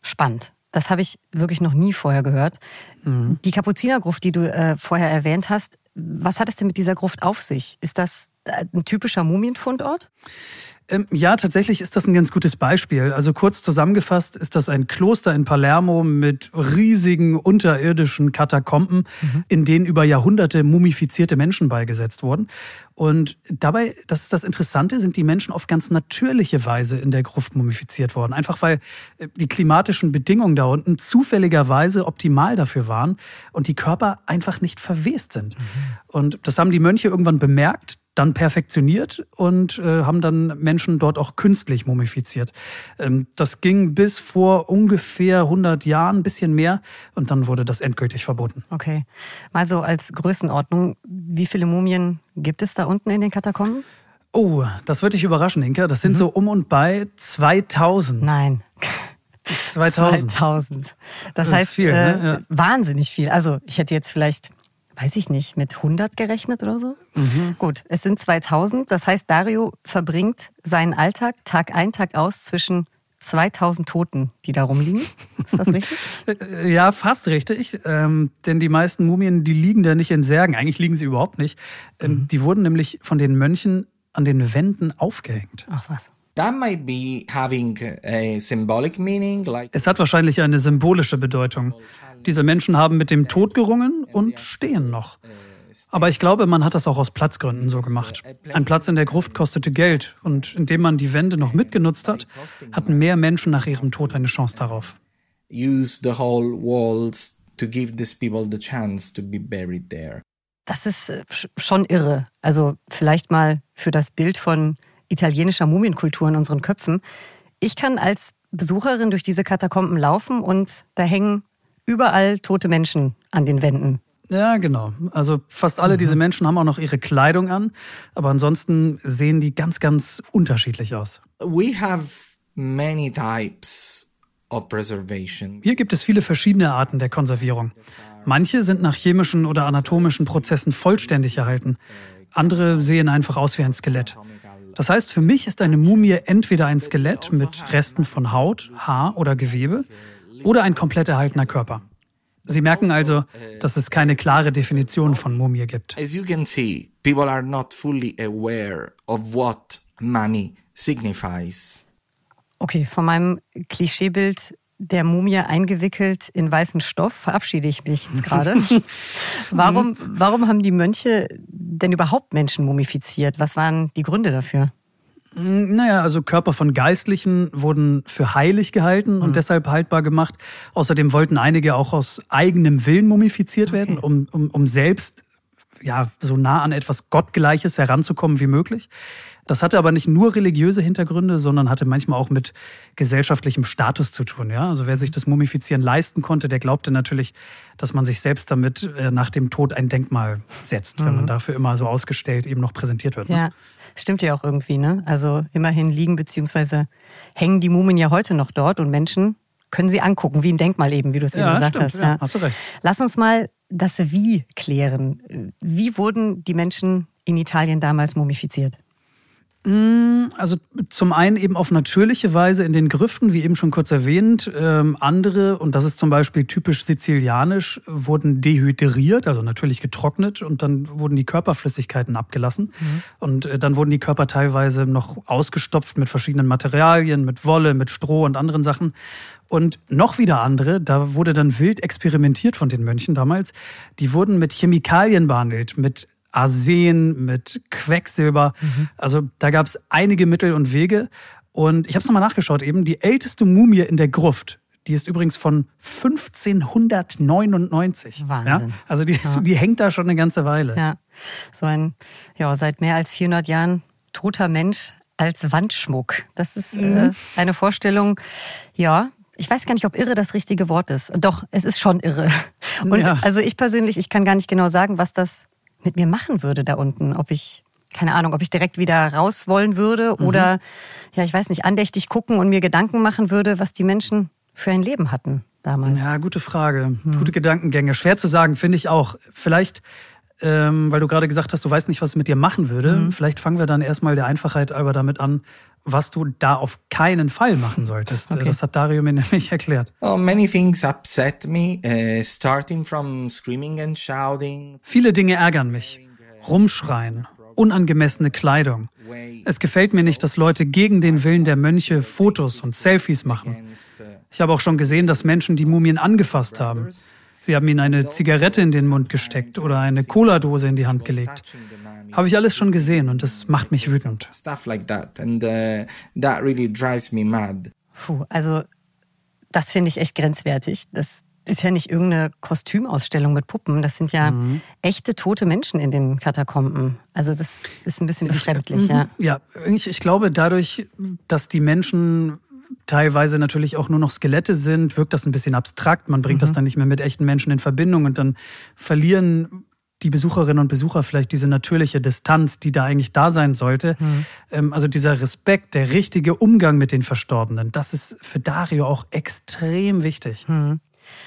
Spannend. Das habe ich wirklich noch nie vorher gehört. Mhm. Die Kapuzinergruft, die du äh, vorher erwähnt hast, was hat es denn mit dieser Gruft auf sich? Ist das ein typischer Mumienfundort? Ähm, ja, tatsächlich ist das ein ganz gutes Beispiel. Also kurz zusammengefasst ist das ein Kloster in Palermo mit riesigen unterirdischen Katakomben, mhm. in denen über Jahrhunderte mumifizierte Menschen beigesetzt wurden. Und dabei, das ist das Interessante, sind die Menschen auf ganz natürliche Weise in der Gruft mumifiziert worden. Einfach weil äh, die klimatischen Bedingungen da unten zufälligerweise optimal dafür waren und die Körper einfach nicht verwest sind. Mhm. Und das haben die Mönche irgendwann bemerkt dann perfektioniert und äh, haben dann Menschen dort auch künstlich mumifiziert. Ähm, das ging bis vor ungefähr 100 Jahren, ein bisschen mehr, und dann wurde das endgültig verboten. Okay. Mal so als Größenordnung, wie viele Mumien gibt es da unten in den Katakomben? Oh, das wird dich überraschen, Inka. Das sind mhm. so um und bei 2000. Nein. 2000. 2000. Das, das heißt, viel, ne? ja. wahnsinnig viel. Also ich hätte jetzt vielleicht weiß ich nicht, mit 100 gerechnet oder so. Mhm. Gut, es sind 2000. Das heißt, Dario verbringt seinen Alltag Tag ein, Tag aus zwischen 2000 Toten, die da rumliegen. Ist das richtig? Äh, ja, fast richtig. Ähm, denn die meisten Mumien, die liegen da nicht in Särgen. Eigentlich liegen sie überhaupt nicht. Ähm, mhm. Die wurden nämlich von den Mönchen an den Wänden aufgehängt. Ach was. Es hat wahrscheinlich eine symbolische Bedeutung. Diese Menschen haben mit dem Tod gerungen und stehen noch. Aber ich glaube, man hat das auch aus Platzgründen so gemacht. Ein Platz in der Gruft kostete Geld und indem man die Wände noch mitgenutzt hat, hatten mehr Menschen nach ihrem Tod eine Chance darauf. Das ist äh, schon irre. Also vielleicht mal für das Bild von italienischer Mumienkultur in unseren Köpfen. Ich kann als Besucherin durch diese Katakomben laufen und da hängen überall tote Menschen an den Wänden. Ja, genau. Also fast alle mhm. diese Menschen haben auch noch ihre Kleidung an, aber ansonsten sehen die ganz, ganz unterschiedlich aus. We have many types of preservation. Hier gibt es viele verschiedene Arten der Konservierung. Manche sind nach chemischen oder anatomischen Prozessen vollständig erhalten. Andere sehen einfach aus wie ein Skelett. Das heißt, für mich ist eine Mumie entweder ein Skelett mit Resten von Haut, Haar oder Gewebe oder ein komplett erhaltener Körper. Sie merken also, dass es keine klare Definition von Mumie gibt. As you can see, people are not fully aware of what mummy signifies. Okay, von meinem Klischeebild der Mumie eingewickelt in weißen Stoff verabschiede ich mich jetzt gerade. warum, warum haben die Mönche denn überhaupt Menschen mumifiziert? Was waren die Gründe dafür? Hm, naja, also Körper von Geistlichen wurden für heilig gehalten und mhm. deshalb haltbar gemacht. Außerdem wollten einige auch aus eigenem Willen mumifiziert okay. werden, um, um, um selbst ja, so nah an etwas Gottgleiches heranzukommen wie möglich. Das hatte aber nicht nur religiöse Hintergründe, sondern hatte manchmal auch mit gesellschaftlichem Status zu tun. Ja? Also wer sich das Mumifizieren leisten konnte, der glaubte natürlich, dass man sich selbst damit äh, nach dem Tod ein Denkmal setzt, mhm. wenn man mhm. dafür immer so ausgestellt eben noch präsentiert wird. Ne? Ja, stimmt ja auch irgendwie. Ne? Also immerhin liegen bzw. hängen die Mumien ja heute noch dort und Menschen können sie angucken, wie ein Denkmal eben, wie du es ja, eben gesagt stimmt, hast. Ja, ja. Hast du recht. Lass uns mal das Wie klären. Wie wurden die Menschen in Italien damals mumifiziert? Mm, also zum einen eben auf natürliche Weise in den Grüften, wie eben schon kurz erwähnt. Ähm, andere, und das ist zum Beispiel typisch sizilianisch, wurden dehydriert, also natürlich getrocknet und dann wurden die Körperflüssigkeiten abgelassen. Mhm. Und äh, dann wurden die Körper teilweise noch ausgestopft mit verschiedenen Materialien, mit Wolle, mit Stroh und anderen Sachen. Und noch wieder andere, da wurde dann wild experimentiert von den Mönchen damals. Die wurden mit Chemikalien behandelt, mit Arsen, mit Quecksilber. Mhm. Also da gab es einige Mittel und Wege. Und ich habe es nochmal nachgeschaut eben. Die älteste Mumie in der Gruft, die ist übrigens von 1599. Wahnsinn. Ja? Also die, ja. die hängt da schon eine ganze Weile. Ja, so ein, ja, seit mehr als 400 Jahren toter Mensch als Wandschmuck. Das ist äh, mhm. äh, eine Vorstellung, ja, ich weiß gar nicht, ob irre das richtige Wort ist. Doch, es ist schon irre. Und ja. also ich persönlich, ich kann gar nicht genau sagen, was das mit mir machen würde da unten. Ob ich, keine Ahnung, ob ich direkt wieder raus wollen würde mhm. oder, ja, ich weiß nicht, andächtig gucken und mir Gedanken machen würde, was die Menschen für ein Leben hatten damals. Ja, gute Frage. Mhm. Gute Gedankengänge. Schwer zu sagen, finde ich auch. Vielleicht ähm, weil du gerade gesagt hast, du weißt nicht, was es mit dir machen würde. Mhm. Vielleicht fangen wir dann erstmal der Einfachheit aber damit an, was du da auf keinen Fall machen solltest. Okay. Das hat Dario mir nämlich erklärt. Oh, many things upset me, uh, starting from screaming and shouting. Viele Dinge ärgern mich. Rumschreien, unangemessene Kleidung. Es gefällt mir nicht, dass Leute gegen den Willen der Mönche Fotos und Selfies machen. Ich habe auch schon gesehen, dass Menschen die Mumien angefasst haben. Sie haben ihnen eine Zigarette in den Mund gesteckt oder eine Cola-Dose in die Hand gelegt. Habe ich alles schon gesehen und das macht mich wütend. Puh, also das finde ich echt grenzwertig. Das ist ja nicht irgendeine Kostümausstellung mit Puppen. Das sind ja mhm. echte tote Menschen in den Katakomben. Also das ist ein bisschen befremdlich, ich, ja. Ja, ich, ich glaube, dadurch, dass die Menschen teilweise natürlich auch nur noch Skelette sind, wirkt das ein bisschen abstrakt. Man bringt mhm. das dann nicht mehr mit echten Menschen in Verbindung und dann verlieren die Besucherinnen und Besucher vielleicht diese natürliche Distanz, die da eigentlich da sein sollte. Mhm. Also dieser Respekt, der richtige Umgang mit den Verstorbenen, das ist für Dario auch extrem wichtig. Mhm.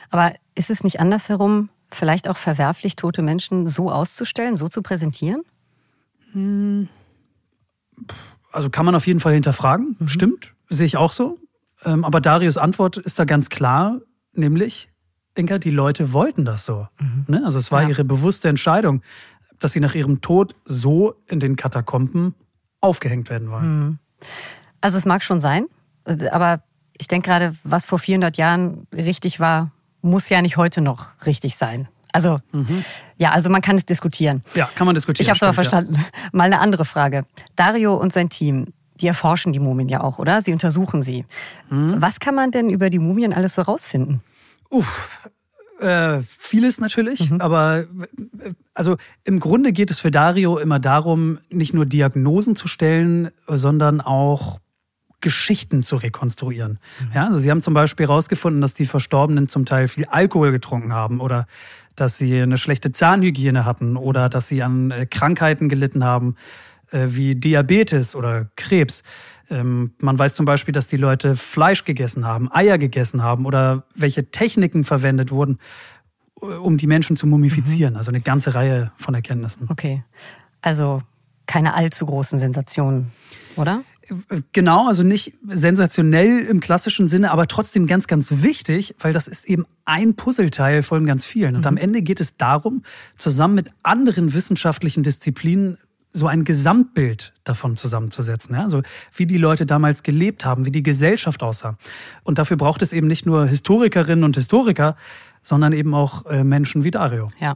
Aber ist es nicht andersherum vielleicht auch verwerflich, tote Menschen so auszustellen, so zu präsentieren? Hm. Also kann man auf jeden Fall hinterfragen, mhm. stimmt, sehe ich auch so. Ähm, aber Darius Antwort ist da ganz klar, nämlich, Inka, die Leute wollten das so. Mhm. Ne? Also es war ja. ihre bewusste Entscheidung, dass sie nach ihrem Tod so in den Katakomben aufgehängt werden wollen. Mhm. Also es mag schon sein, aber ich denke gerade, was vor 400 Jahren richtig war, muss ja nicht heute noch richtig sein. Also, mhm. ja, also man kann es diskutieren. Ja, kann man diskutieren. Ich habe es aber verstanden. Ja. Mal eine andere Frage. Dario und sein Team, die erforschen die Mumien ja auch, oder? Sie untersuchen sie. Mhm. Was kann man denn über die Mumien alles so rausfinden? Uff, äh, vieles natürlich, mhm. aber also im Grunde geht es für Dario immer darum, nicht nur Diagnosen zu stellen, sondern auch Geschichten zu rekonstruieren. Mhm. Ja, also sie haben zum Beispiel herausgefunden, dass die Verstorbenen zum Teil viel Alkohol getrunken haben oder dass sie eine schlechte Zahnhygiene hatten oder dass sie an äh, Krankheiten gelitten haben, äh, wie Diabetes oder Krebs. Ähm, man weiß zum Beispiel, dass die Leute Fleisch gegessen haben, Eier gegessen haben oder welche Techniken verwendet wurden, äh, um die Menschen zu mumifizieren. Mhm. Also eine ganze Reihe von Erkenntnissen. Okay. Also keine allzu großen Sensationen, oder? Genau, also nicht sensationell im klassischen Sinne, aber trotzdem ganz, ganz wichtig, weil das ist eben ein Puzzleteil von ganz vielen. Und mhm. am Ende geht es darum, zusammen mit anderen wissenschaftlichen Disziplinen so ein Gesamtbild davon zusammenzusetzen. Ja? Also wie die Leute damals gelebt haben, wie die Gesellschaft aussah. Und dafür braucht es eben nicht nur Historikerinnen und Historiker, sondern eben auch äh, Menschen wie Dario. Ja.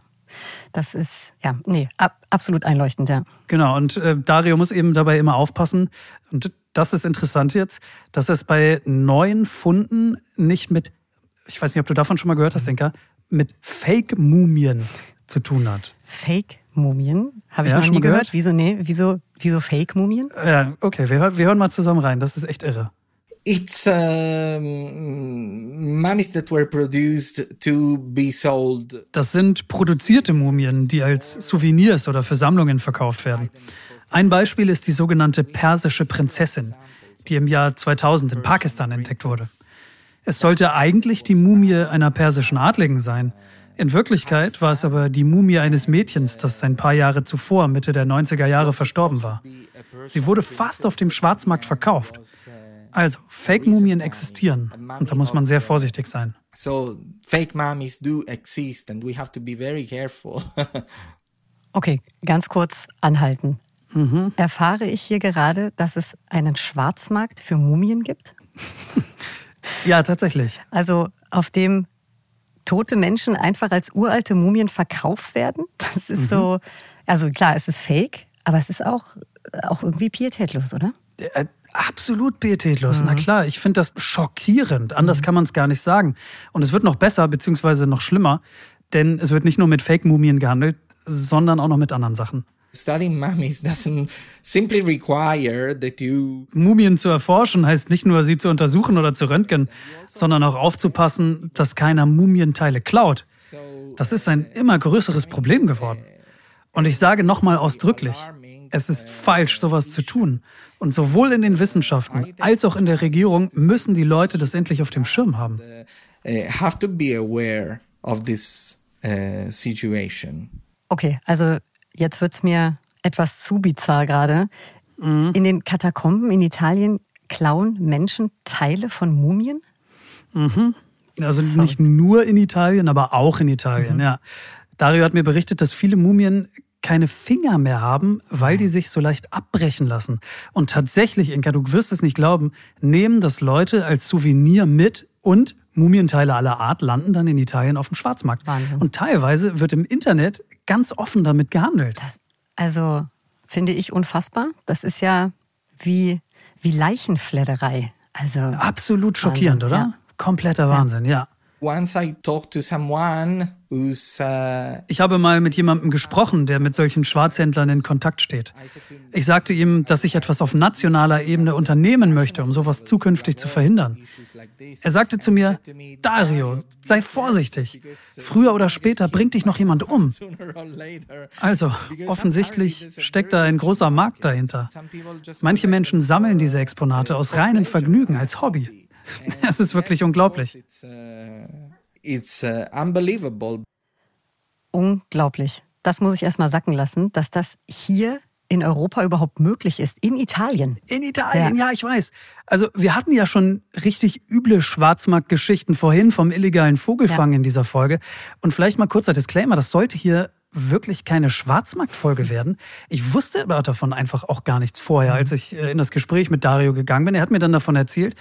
Das ist, ja, nee, ab, absolut einleuchtend, ja. Genau, und äh, Dario muss eben dabei immer aufpassen, und das ist interessant jetzt, dass es bei neuen Funden nicht mit, ich weiß nicht, ob du davon schon mal gehört hast, Denker, mit Fake-Mumien zu tun hat. Fake-Mumien? Habe ich ja, noch nie gehört? gehört. Wieso, nee, wieso, wieso Fake-Mumien? Ja, okay, wir, wir hören mal zusammen rein. Das ist echt irre. It's um, mummies that were produced to be sold. Das sind produzierte Mumien, die als Souvenirs oder für Sammlungen verkauft werden. Ein Beispiel ist die sogenannte persische Prinzessin, die im Jahr 2000 in Pakistan entdeckt wurde. Es sollte eigentlich die Mumie einer persischen Adligen sein. In Wirklichkeit war es aber die Mumie eines Mädchens, das ein paar Jahre zuvor, Mitte der 90er Jahre, verstorben war. Sie wurde fast auf dem Schwarzmarkt verkauft. Also, Fake-Mumien existieren und da muss man sehr vorsichtig sein. So, fake mummies do exist and we have to be very careful. okay, ganz kurz anhalten. Mhm. Erfahre ich hier gerade, dass es einen Schwarzmarkt für Mumien gibt? ja, tatsächlich. Also, auf dem tote Menschen einfach als uralte Mumien verkauft werden? Das ist mhm. so, also klar, es ist fake, aber es ist auch, auch irgendwie pietätlos, oder? Äh, absolut pietätlos. Mhm. Na klar, ich finde das schockierend. Anders mhm. kann man es gar nicht sagen. Und es wird noch besser, beziehungsweise noch schlimmer, denn es wird nicht nur mit Fake-Mumien gehandelt, sondern auch noch mit anderen Sachen. Studying mummies doesn't simply require that you Mumien zu erforschen heißt nicht nur sie zu untersuchen oder zu röntgen, sondern auch aufzupassen, dass keiner Mumienteile klaut. Das ist ein immer größeres Problem geworden. Und ich sage nochmal ausdrücklich, es ist falsch, sowas zu tun. Und sowohl in den Wissenschaften als auch in der Regierung müssen die Leute das endlich auf dem Schirm haben. Have to be aware of this uh, situation. Okay, also jetzt wird es mir etwas zu bizarr gerade. Mhm. In den Katakomben in Italien klauen Menschen Teile von Mumien? Mhm. Also nicht nur in Italien, aber auch in Italien, mhm. ja. Dario hat mir berichtet, dass viele Mumien keine Finger mehr haben, weil die sich so leicht abbrechen lassen. Und tatsächlich, Inka, du wirst es nicht glauben, nehmen das Leute als Souvenir mit und Mumienteile aller Art landen dann in Italien auf dem Schwarzmarkt. Wahnsinn. Und teilweise wird im Internet ganz offen damit gehandelt. Das, also finde ich unfassbar. Das ist ja wie, wie Leichenfledderei. Also Absolut schockierend, Wahnsinn, oder? ja. Kompletter Wahnsinn, ja. Once I talked to someone who's uh, Ich habe mal mit jemandem gesprochen, der mit solchen Schwarzhändlern in Kontakt steht. Ich sagte ihm, dass ich etwas auf nationaler Ebene unternehmen möchte, um sowas zukünftig zu verhindern. Er sagte zu mir, Dario, sei vorsichtig. Früher oder später bringt dich noch jemand um. Also, offensichtlich steckt da ein großer Markt dahinter. Manche Menschen sammeln diese Exponate aus reinem Vergnügen als Hobby. Es ist wirklich unglaublich. It's, uh, it's uh, unbelievable. unglaublich. Das muss ich erstmal sacken lassen, dass das hier in Europa überhaupt möglich ist, in Italien. In Italien, ja. ich weiß. Also wir hatten ja schon richtig üble Schwarzmarktgeschichten vorhin vom illegalen Vogelfang Ja. in dieser Folge. Und vielleicht mal kurzer Disclaimer, das sollte hier wirklich keine Schwarzmarktfolge werden. Ich wusste aber davon einfach auch gar nichts vorher, als ich äh, in das Gespräch mit Dario gegangen bin. Er hat mir dann davon erzählt.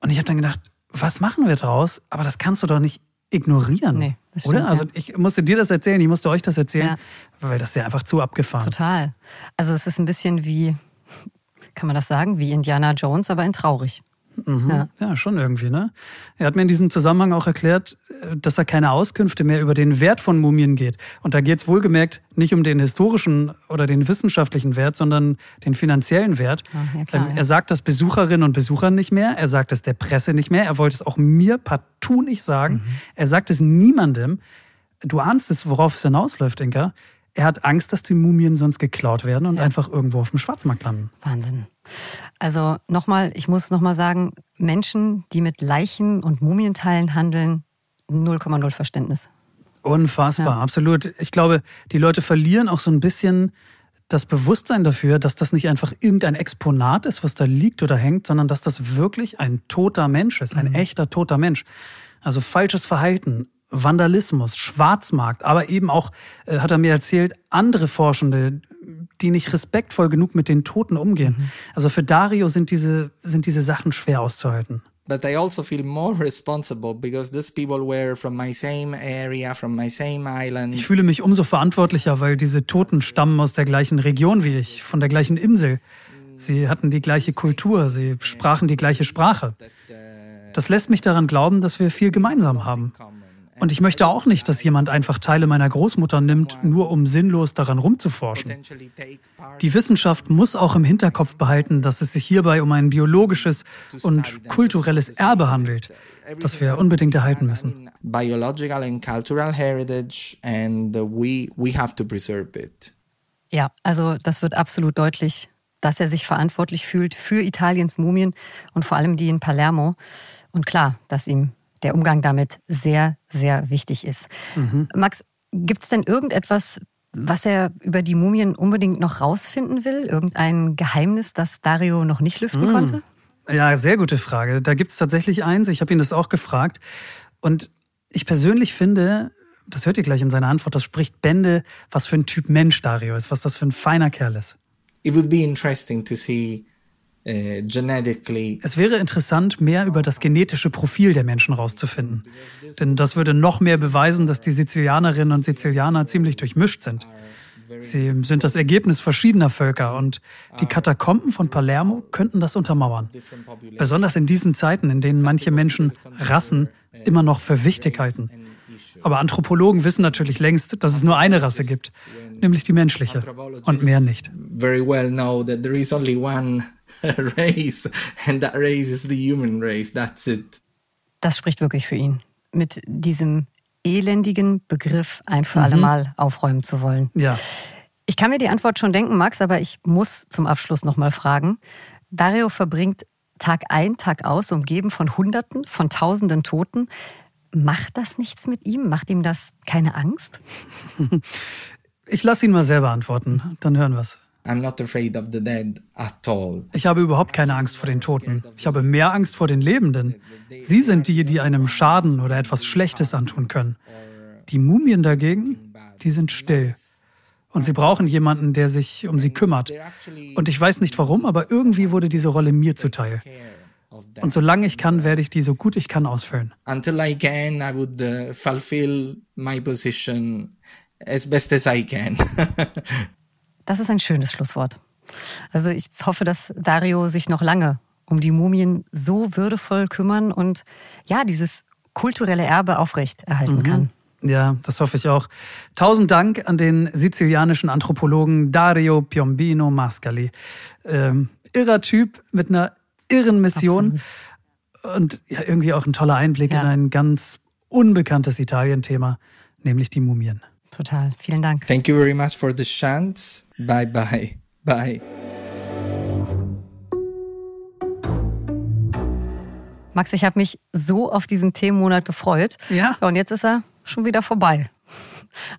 Und ich habe dann gedacht, was machen wir draus? Aber das kannst du doch nicht ignorieren. Nee, das oder? stimmt, Also ja. ich musste dir das erzählen, ich musste euch das erzählen, Ja. weil das ist ja einfach zu abgefahren. Total. Also es ist ein bisschen wie, kann man das sagen, wie Indiana Jones, aber in traurig. Ja. Ja, schon irgendwie, ne? Er hat mir in diesem Zusammenhang auch erklärt, dass er keine Auskünfte mehr über den Wert von Mumien geht. Und da geht es wohlgemerkt nicht um den historischen oder den wissenschaftlichen Wert, sondern den finanziellen Wert. Ah, ja, klar, Ähm, ja. Er sagt das Besucherinnen und Besuchern nicht mehr, er sagt es der Presse nicht mehr, er wollte es auch mir partout nicht sagen, Mhm. er sagt es niemandem. Du ahnst es, worauf es hinausläuft, Inka. Er hat Angst, dass die Mumien sonst geklaut werden und einfach irgendwo auf dem Schwarzmarkt landen. Wahnsinn. Also nochmal, ich muss nochmal sagen, Menschen, die mit Leichen und Mumienteilen handeln, 0,0 Verständnis. Unfassbar, Ja. absolut. Ich glaube, die Leute verlieren auch so ein bisschen das Bewusstsein dafür, dass das nicht einfach irgendein Exponat ist, was da liegt oder hängt, sondern dass das wirklich ein toter Mensch ist, ein echter toter Mensch. Also falsches Verhalten, Vandalismus, Schwarzmarkt, aber eben auch, äh, hat er mir erzählt, andere Forschende, die nicht respektvoll genug mit den Toten umgehen. Also für Dario sind diese, sind diese Sachen schwer auszuhalten. But I also feel more responsible because these people were from my same area, from my same island. Ich fühle mich umso verantwortlicher, weil diese Toten stammen aus der gleichen Region wie ich, von der gleichen Insel. Sie hatten die gleiche Kultur, sie sprachen die gleiche Sprache. Das lässt mich daran glauben, dass wir viel gemeinsam haben. Und ich möchte auch nicht, dass jemand einfach Teile meiner Großmutter nimmt, nur um sinnlos daran rumzuforschen. Die Wissenschaft muss auch im Hinterkopf behalten, dass es sich hierbei um ein biologisches und kulturelles Erbe handelt, das wir unbedingt erhalten müssen. biological and cultural heritage, and we we have to preserve it. Ja, also das wird absolut deutlich, dass er sich verantwortlich fühlt für Italiens Mumien und vor allem die in Palermo. Und klar, dass ihm der Umgang damit sehr, sehr wichtig ist. Max, gibt es denn irgendetwas, was er über die Mumien unbedingt noch rausfinden will? Irgendein Geheimnis, das Dario noch nicht lüften konnte? Ja, sehr gute Frage. Da gibt es tatsächlich eins. Ich habe ihn das auch gefragt. Und ich persönlich finde, das hört ihr gleich in seiner Antwort, das spricht Bände, was für ein Typ Mensch Dario ist, was das für ein feiner Kerl ist. It would be interesting to see genetically Es wäre interessant, mehr über das genetische Profil der Menschen rauszufinden. Denn das würde noch mehr beweisen, dass die Sizilianerinnen und Sizilianer ziemlich durchmischt sind. Sie sind das Ergebnis verschiedener Völker und die Katakomben von Palermo könnten das untermauern. Besonders in diesen Zeiten, in denen manche Menschen Rassen immer noch für wichtig halten. Aber Anthropologen wissen natürlich längst, dass es nur eine Rasse gibt, nämlich die menschliche und mehr nicht. very well know that there is only one race, and that race is the human race. That's it. Das spricht wirklich für ihn. Mit diesem elendigen Begriff ein für alle Mal aufräumen zu wollen. Ja, Ich kann mir die Antwort schon denken, Max, aber ich muss zum Abschluss nochmal fragen. Dario verbringt Tag ein, Tag aus, umgeben von Hunderten, von Tausenden Toten. Macht das nichts mit ihm? Macht ihm das keine Angst? ich lasse ihn mal selber antworten, dann hören wir's. I'm not afraid of the dead at all. Ich habe überhaupt keine Angst vor den Toten. Ich habe mehr Angst vor den Lebenden. Sie sind die, die einem Schaden oder etwas Schlechtes antun können. Die Mumien dagegen, die sind still. Und sie brauchen jemanden, der sich um sie kümmert. Und ich weiß nicht warum, aber irgendwie wurde diese Rolle mir zuteil. Und solange ich kann, werde ich die so gut ich kann ausfüllen. Until I can, I would uh, fulfill my position as best as I can. das ist ein schönes Schlusswort. Also ich hoffe, dass Dario sich noch lange um die Mumien so würdevoll kümmern und ja, dieses kulturelle Erbe aufrecht erhalten mhm. kann. Ja, das hoffe ich auch. Tausend Dank an den sizilianischen Anthropologen Dario Piombino Mascali. Ähm, irrer Typ mit einer irren Mission Absolut. und ja, irgendwie auch ein toller Einblick ja. in ein ganz unbekanntes Italien-Thema, nämlich die Mumien. Total. Vielen Dank. Thank you very much for the chance. Bye bye. Bye. Max, ich habe mich so auf diesen Themenmonat gefreut. Ja. Und jetzt ist er schon wieder vorbei.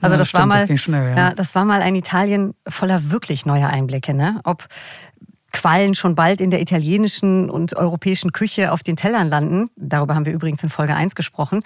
Also ja, das, stimmt, war mal, das schnell, ja. ja. das war mal ein Italien voller wirklich neuer Einblicke. Ne? Ob Quallen schon bald in der italienischen und europäischen Küche auf den Tellern landen, darüber haben wir übrigens in Folge 1 gesprochen.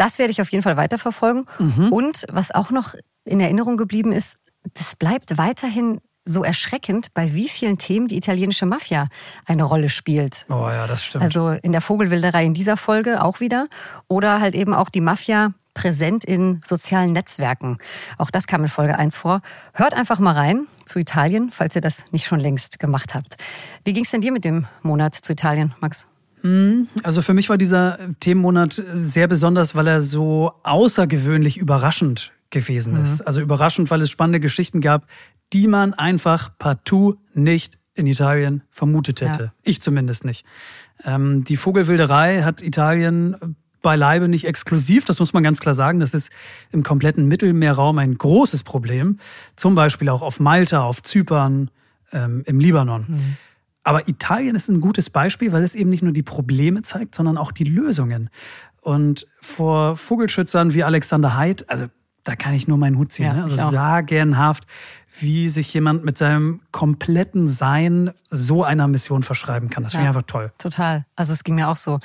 Das werde ich auf jeden Fall weiterverfolgen. Mhm. Und was auch noch in Erinnerung geblieben ist, das bleibt weiterhin so erschreckend, bei wie vielen Themen die italienische Mafia eine Rolle spielt. Oh ja, das stimmt. Also in der Vogelwilderei in dieser Folge auch wieder. Oder halt eben auch die Mafia präsent in sozialen Netzwerken. Auch das kam in Folge 1 vor. Hört einfach mal rein zu Italien, falls ihr das nicht schon längst gemacht habt. Wie ging es denn dir mit dem Monat zu Italien, Max? Hm, also für mich war dieser Themenmonat sehr besonders, weil er so außergewöhnlich überraschend gewesen ist. Mhm. Also überraschend, weil es spannende Geschichten gab, die man einfach partout nicht in Italien vermutet hätte. Ja. Ich zumindest nicht. Ähm, die Vogelwilderei hat Italien beileibe nicht exklusiv, das muss man ganz klar sagen. Das ist im kompletten Mittelmeerraum ein großes Problem. Zum Beispiel auch auf Malta, auf Zypern, ähm, im Libanon. Mhm. Aber Italien ist ein gutes Beispiel, weil es eben nicht nur die Probleme zeigt, sondern auch die Lösungen. Und vor Vogelschützern wie Alexander Haidt, also da kann ich nur meinen Hut ziehen. Ja, ne? Also sagenhaft, wie sich jemand mit seinem kompletten Sein so einer Mission verschreiben kann. Das finde ich einfach toll. Total. Also es ging mir auch so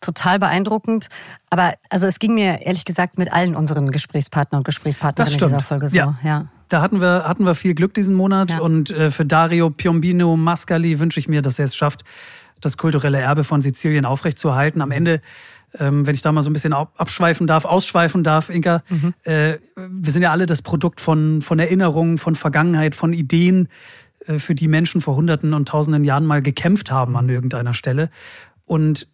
total beeindruckend. Aber also es ging mir ehrlich gesagt mit allen unseren Gesprächspartnern und Gesprächspartnerinnen in dieser Folge so. Ja. ja. Da hatten wir, hatten wir viel Glück diesen Monat ja. und äh, für Dario Piombino Mascali wünsche ich mir, dass er es schafft, das kulturelle Erbe von Sizilien aufrechtzuerhalten. Am Ende ähm, wenn ich da mal so ein bisschen abschweifen darf, ausschweifen darf, Inka, mhm. äh, wir sind ja alle das Produkt von, von Erinnerungen, von Vergangenheit, von Ideen, äh, für die Menschen vor Hunderten und Tausenden Jahren mal gekämpft haben an irgendeiner Stelle. Und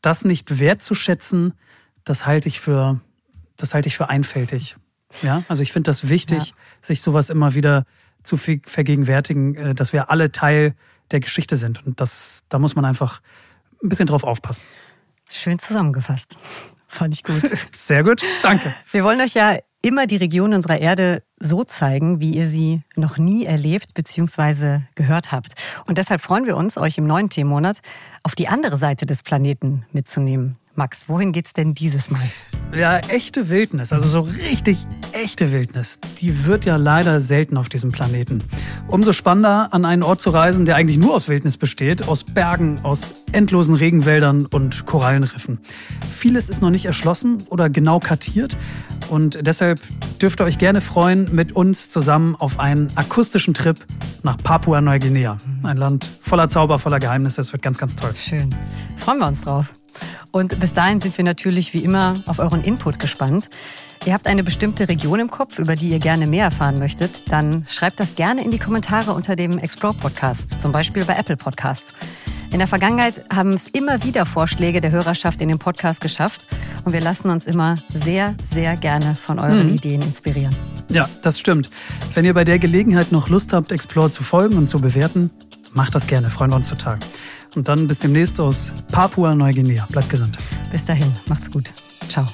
das nicht wertzuschätzen, das halte ich für, das halte ich für einfältig. Ja, also ich finde das wichtig, ja. sich sowas immer wieder zu vergegenwärtigen, äh, dass wir alle Teil der Geschichte sind. Und das, da muss man einfach ein bisschen drauf aufpassen. Schön zusammengefasst. Fand ich gut. Sehr gut, danke. Wir wollen euch ja immer die Region unserer Erde so zeigen, wie ihr sie noch nie erlebt bzw. gehört habt. Und deshalb freuen wir uns, euch im neuen Themenmonat auf die andere Seite des Planeten mitzunehmen. Max, wohin geht's denn dieses Mal? Ja, echte Wildnis, also so richtig echte Wildnis, die wird ja leider selten auf diesem Planeten. Umso spannender, an einen Ort zu reisen, der eigentlich nur aus Wildnis besteht, aus Bergen, aus endlosen Regenwäldern und Korallenriffen. Vieles ist noch nicht erschlossen oder genau kartiert und deshalb dürft ihr euch gerne freuen, mit uns zusammen auf einen akustischen Trip nach Papua-Neuguinea. Ein Land voller Zauber, voller Geheimnisse. Es wird ganz, ganz toll. Schön. Freuen wir uns drauf. Und bis dahin sind wir natürlich wie immer auf euren Input gespannt. Ihr habt eine bestimmte Region im Kopf, über die ihr gerne mehr erfahren möchtet, dann schreibt das gerne in die Kommentare unter dem Explore Podcast, zum Beispiel bei Apple Podcasts. In der Vergangenheit haben es immer wieder Vorschläge der Hörerschaft in den Podcast geschafft und wir lassen uns immer sehr, sehr gerne von euren mhm. Ideen inspirieren. Ja, das stimmt. Wenn ihr bei der Gelegenheit noch Lust habt, Explore zu folgen und zu bewerten, macht das gerne, freuen wir uns total. Und dann bis demnächst aus Papua-Neuguinea. Bleibt gesund. Bis dahin, macht's gut. Ciao.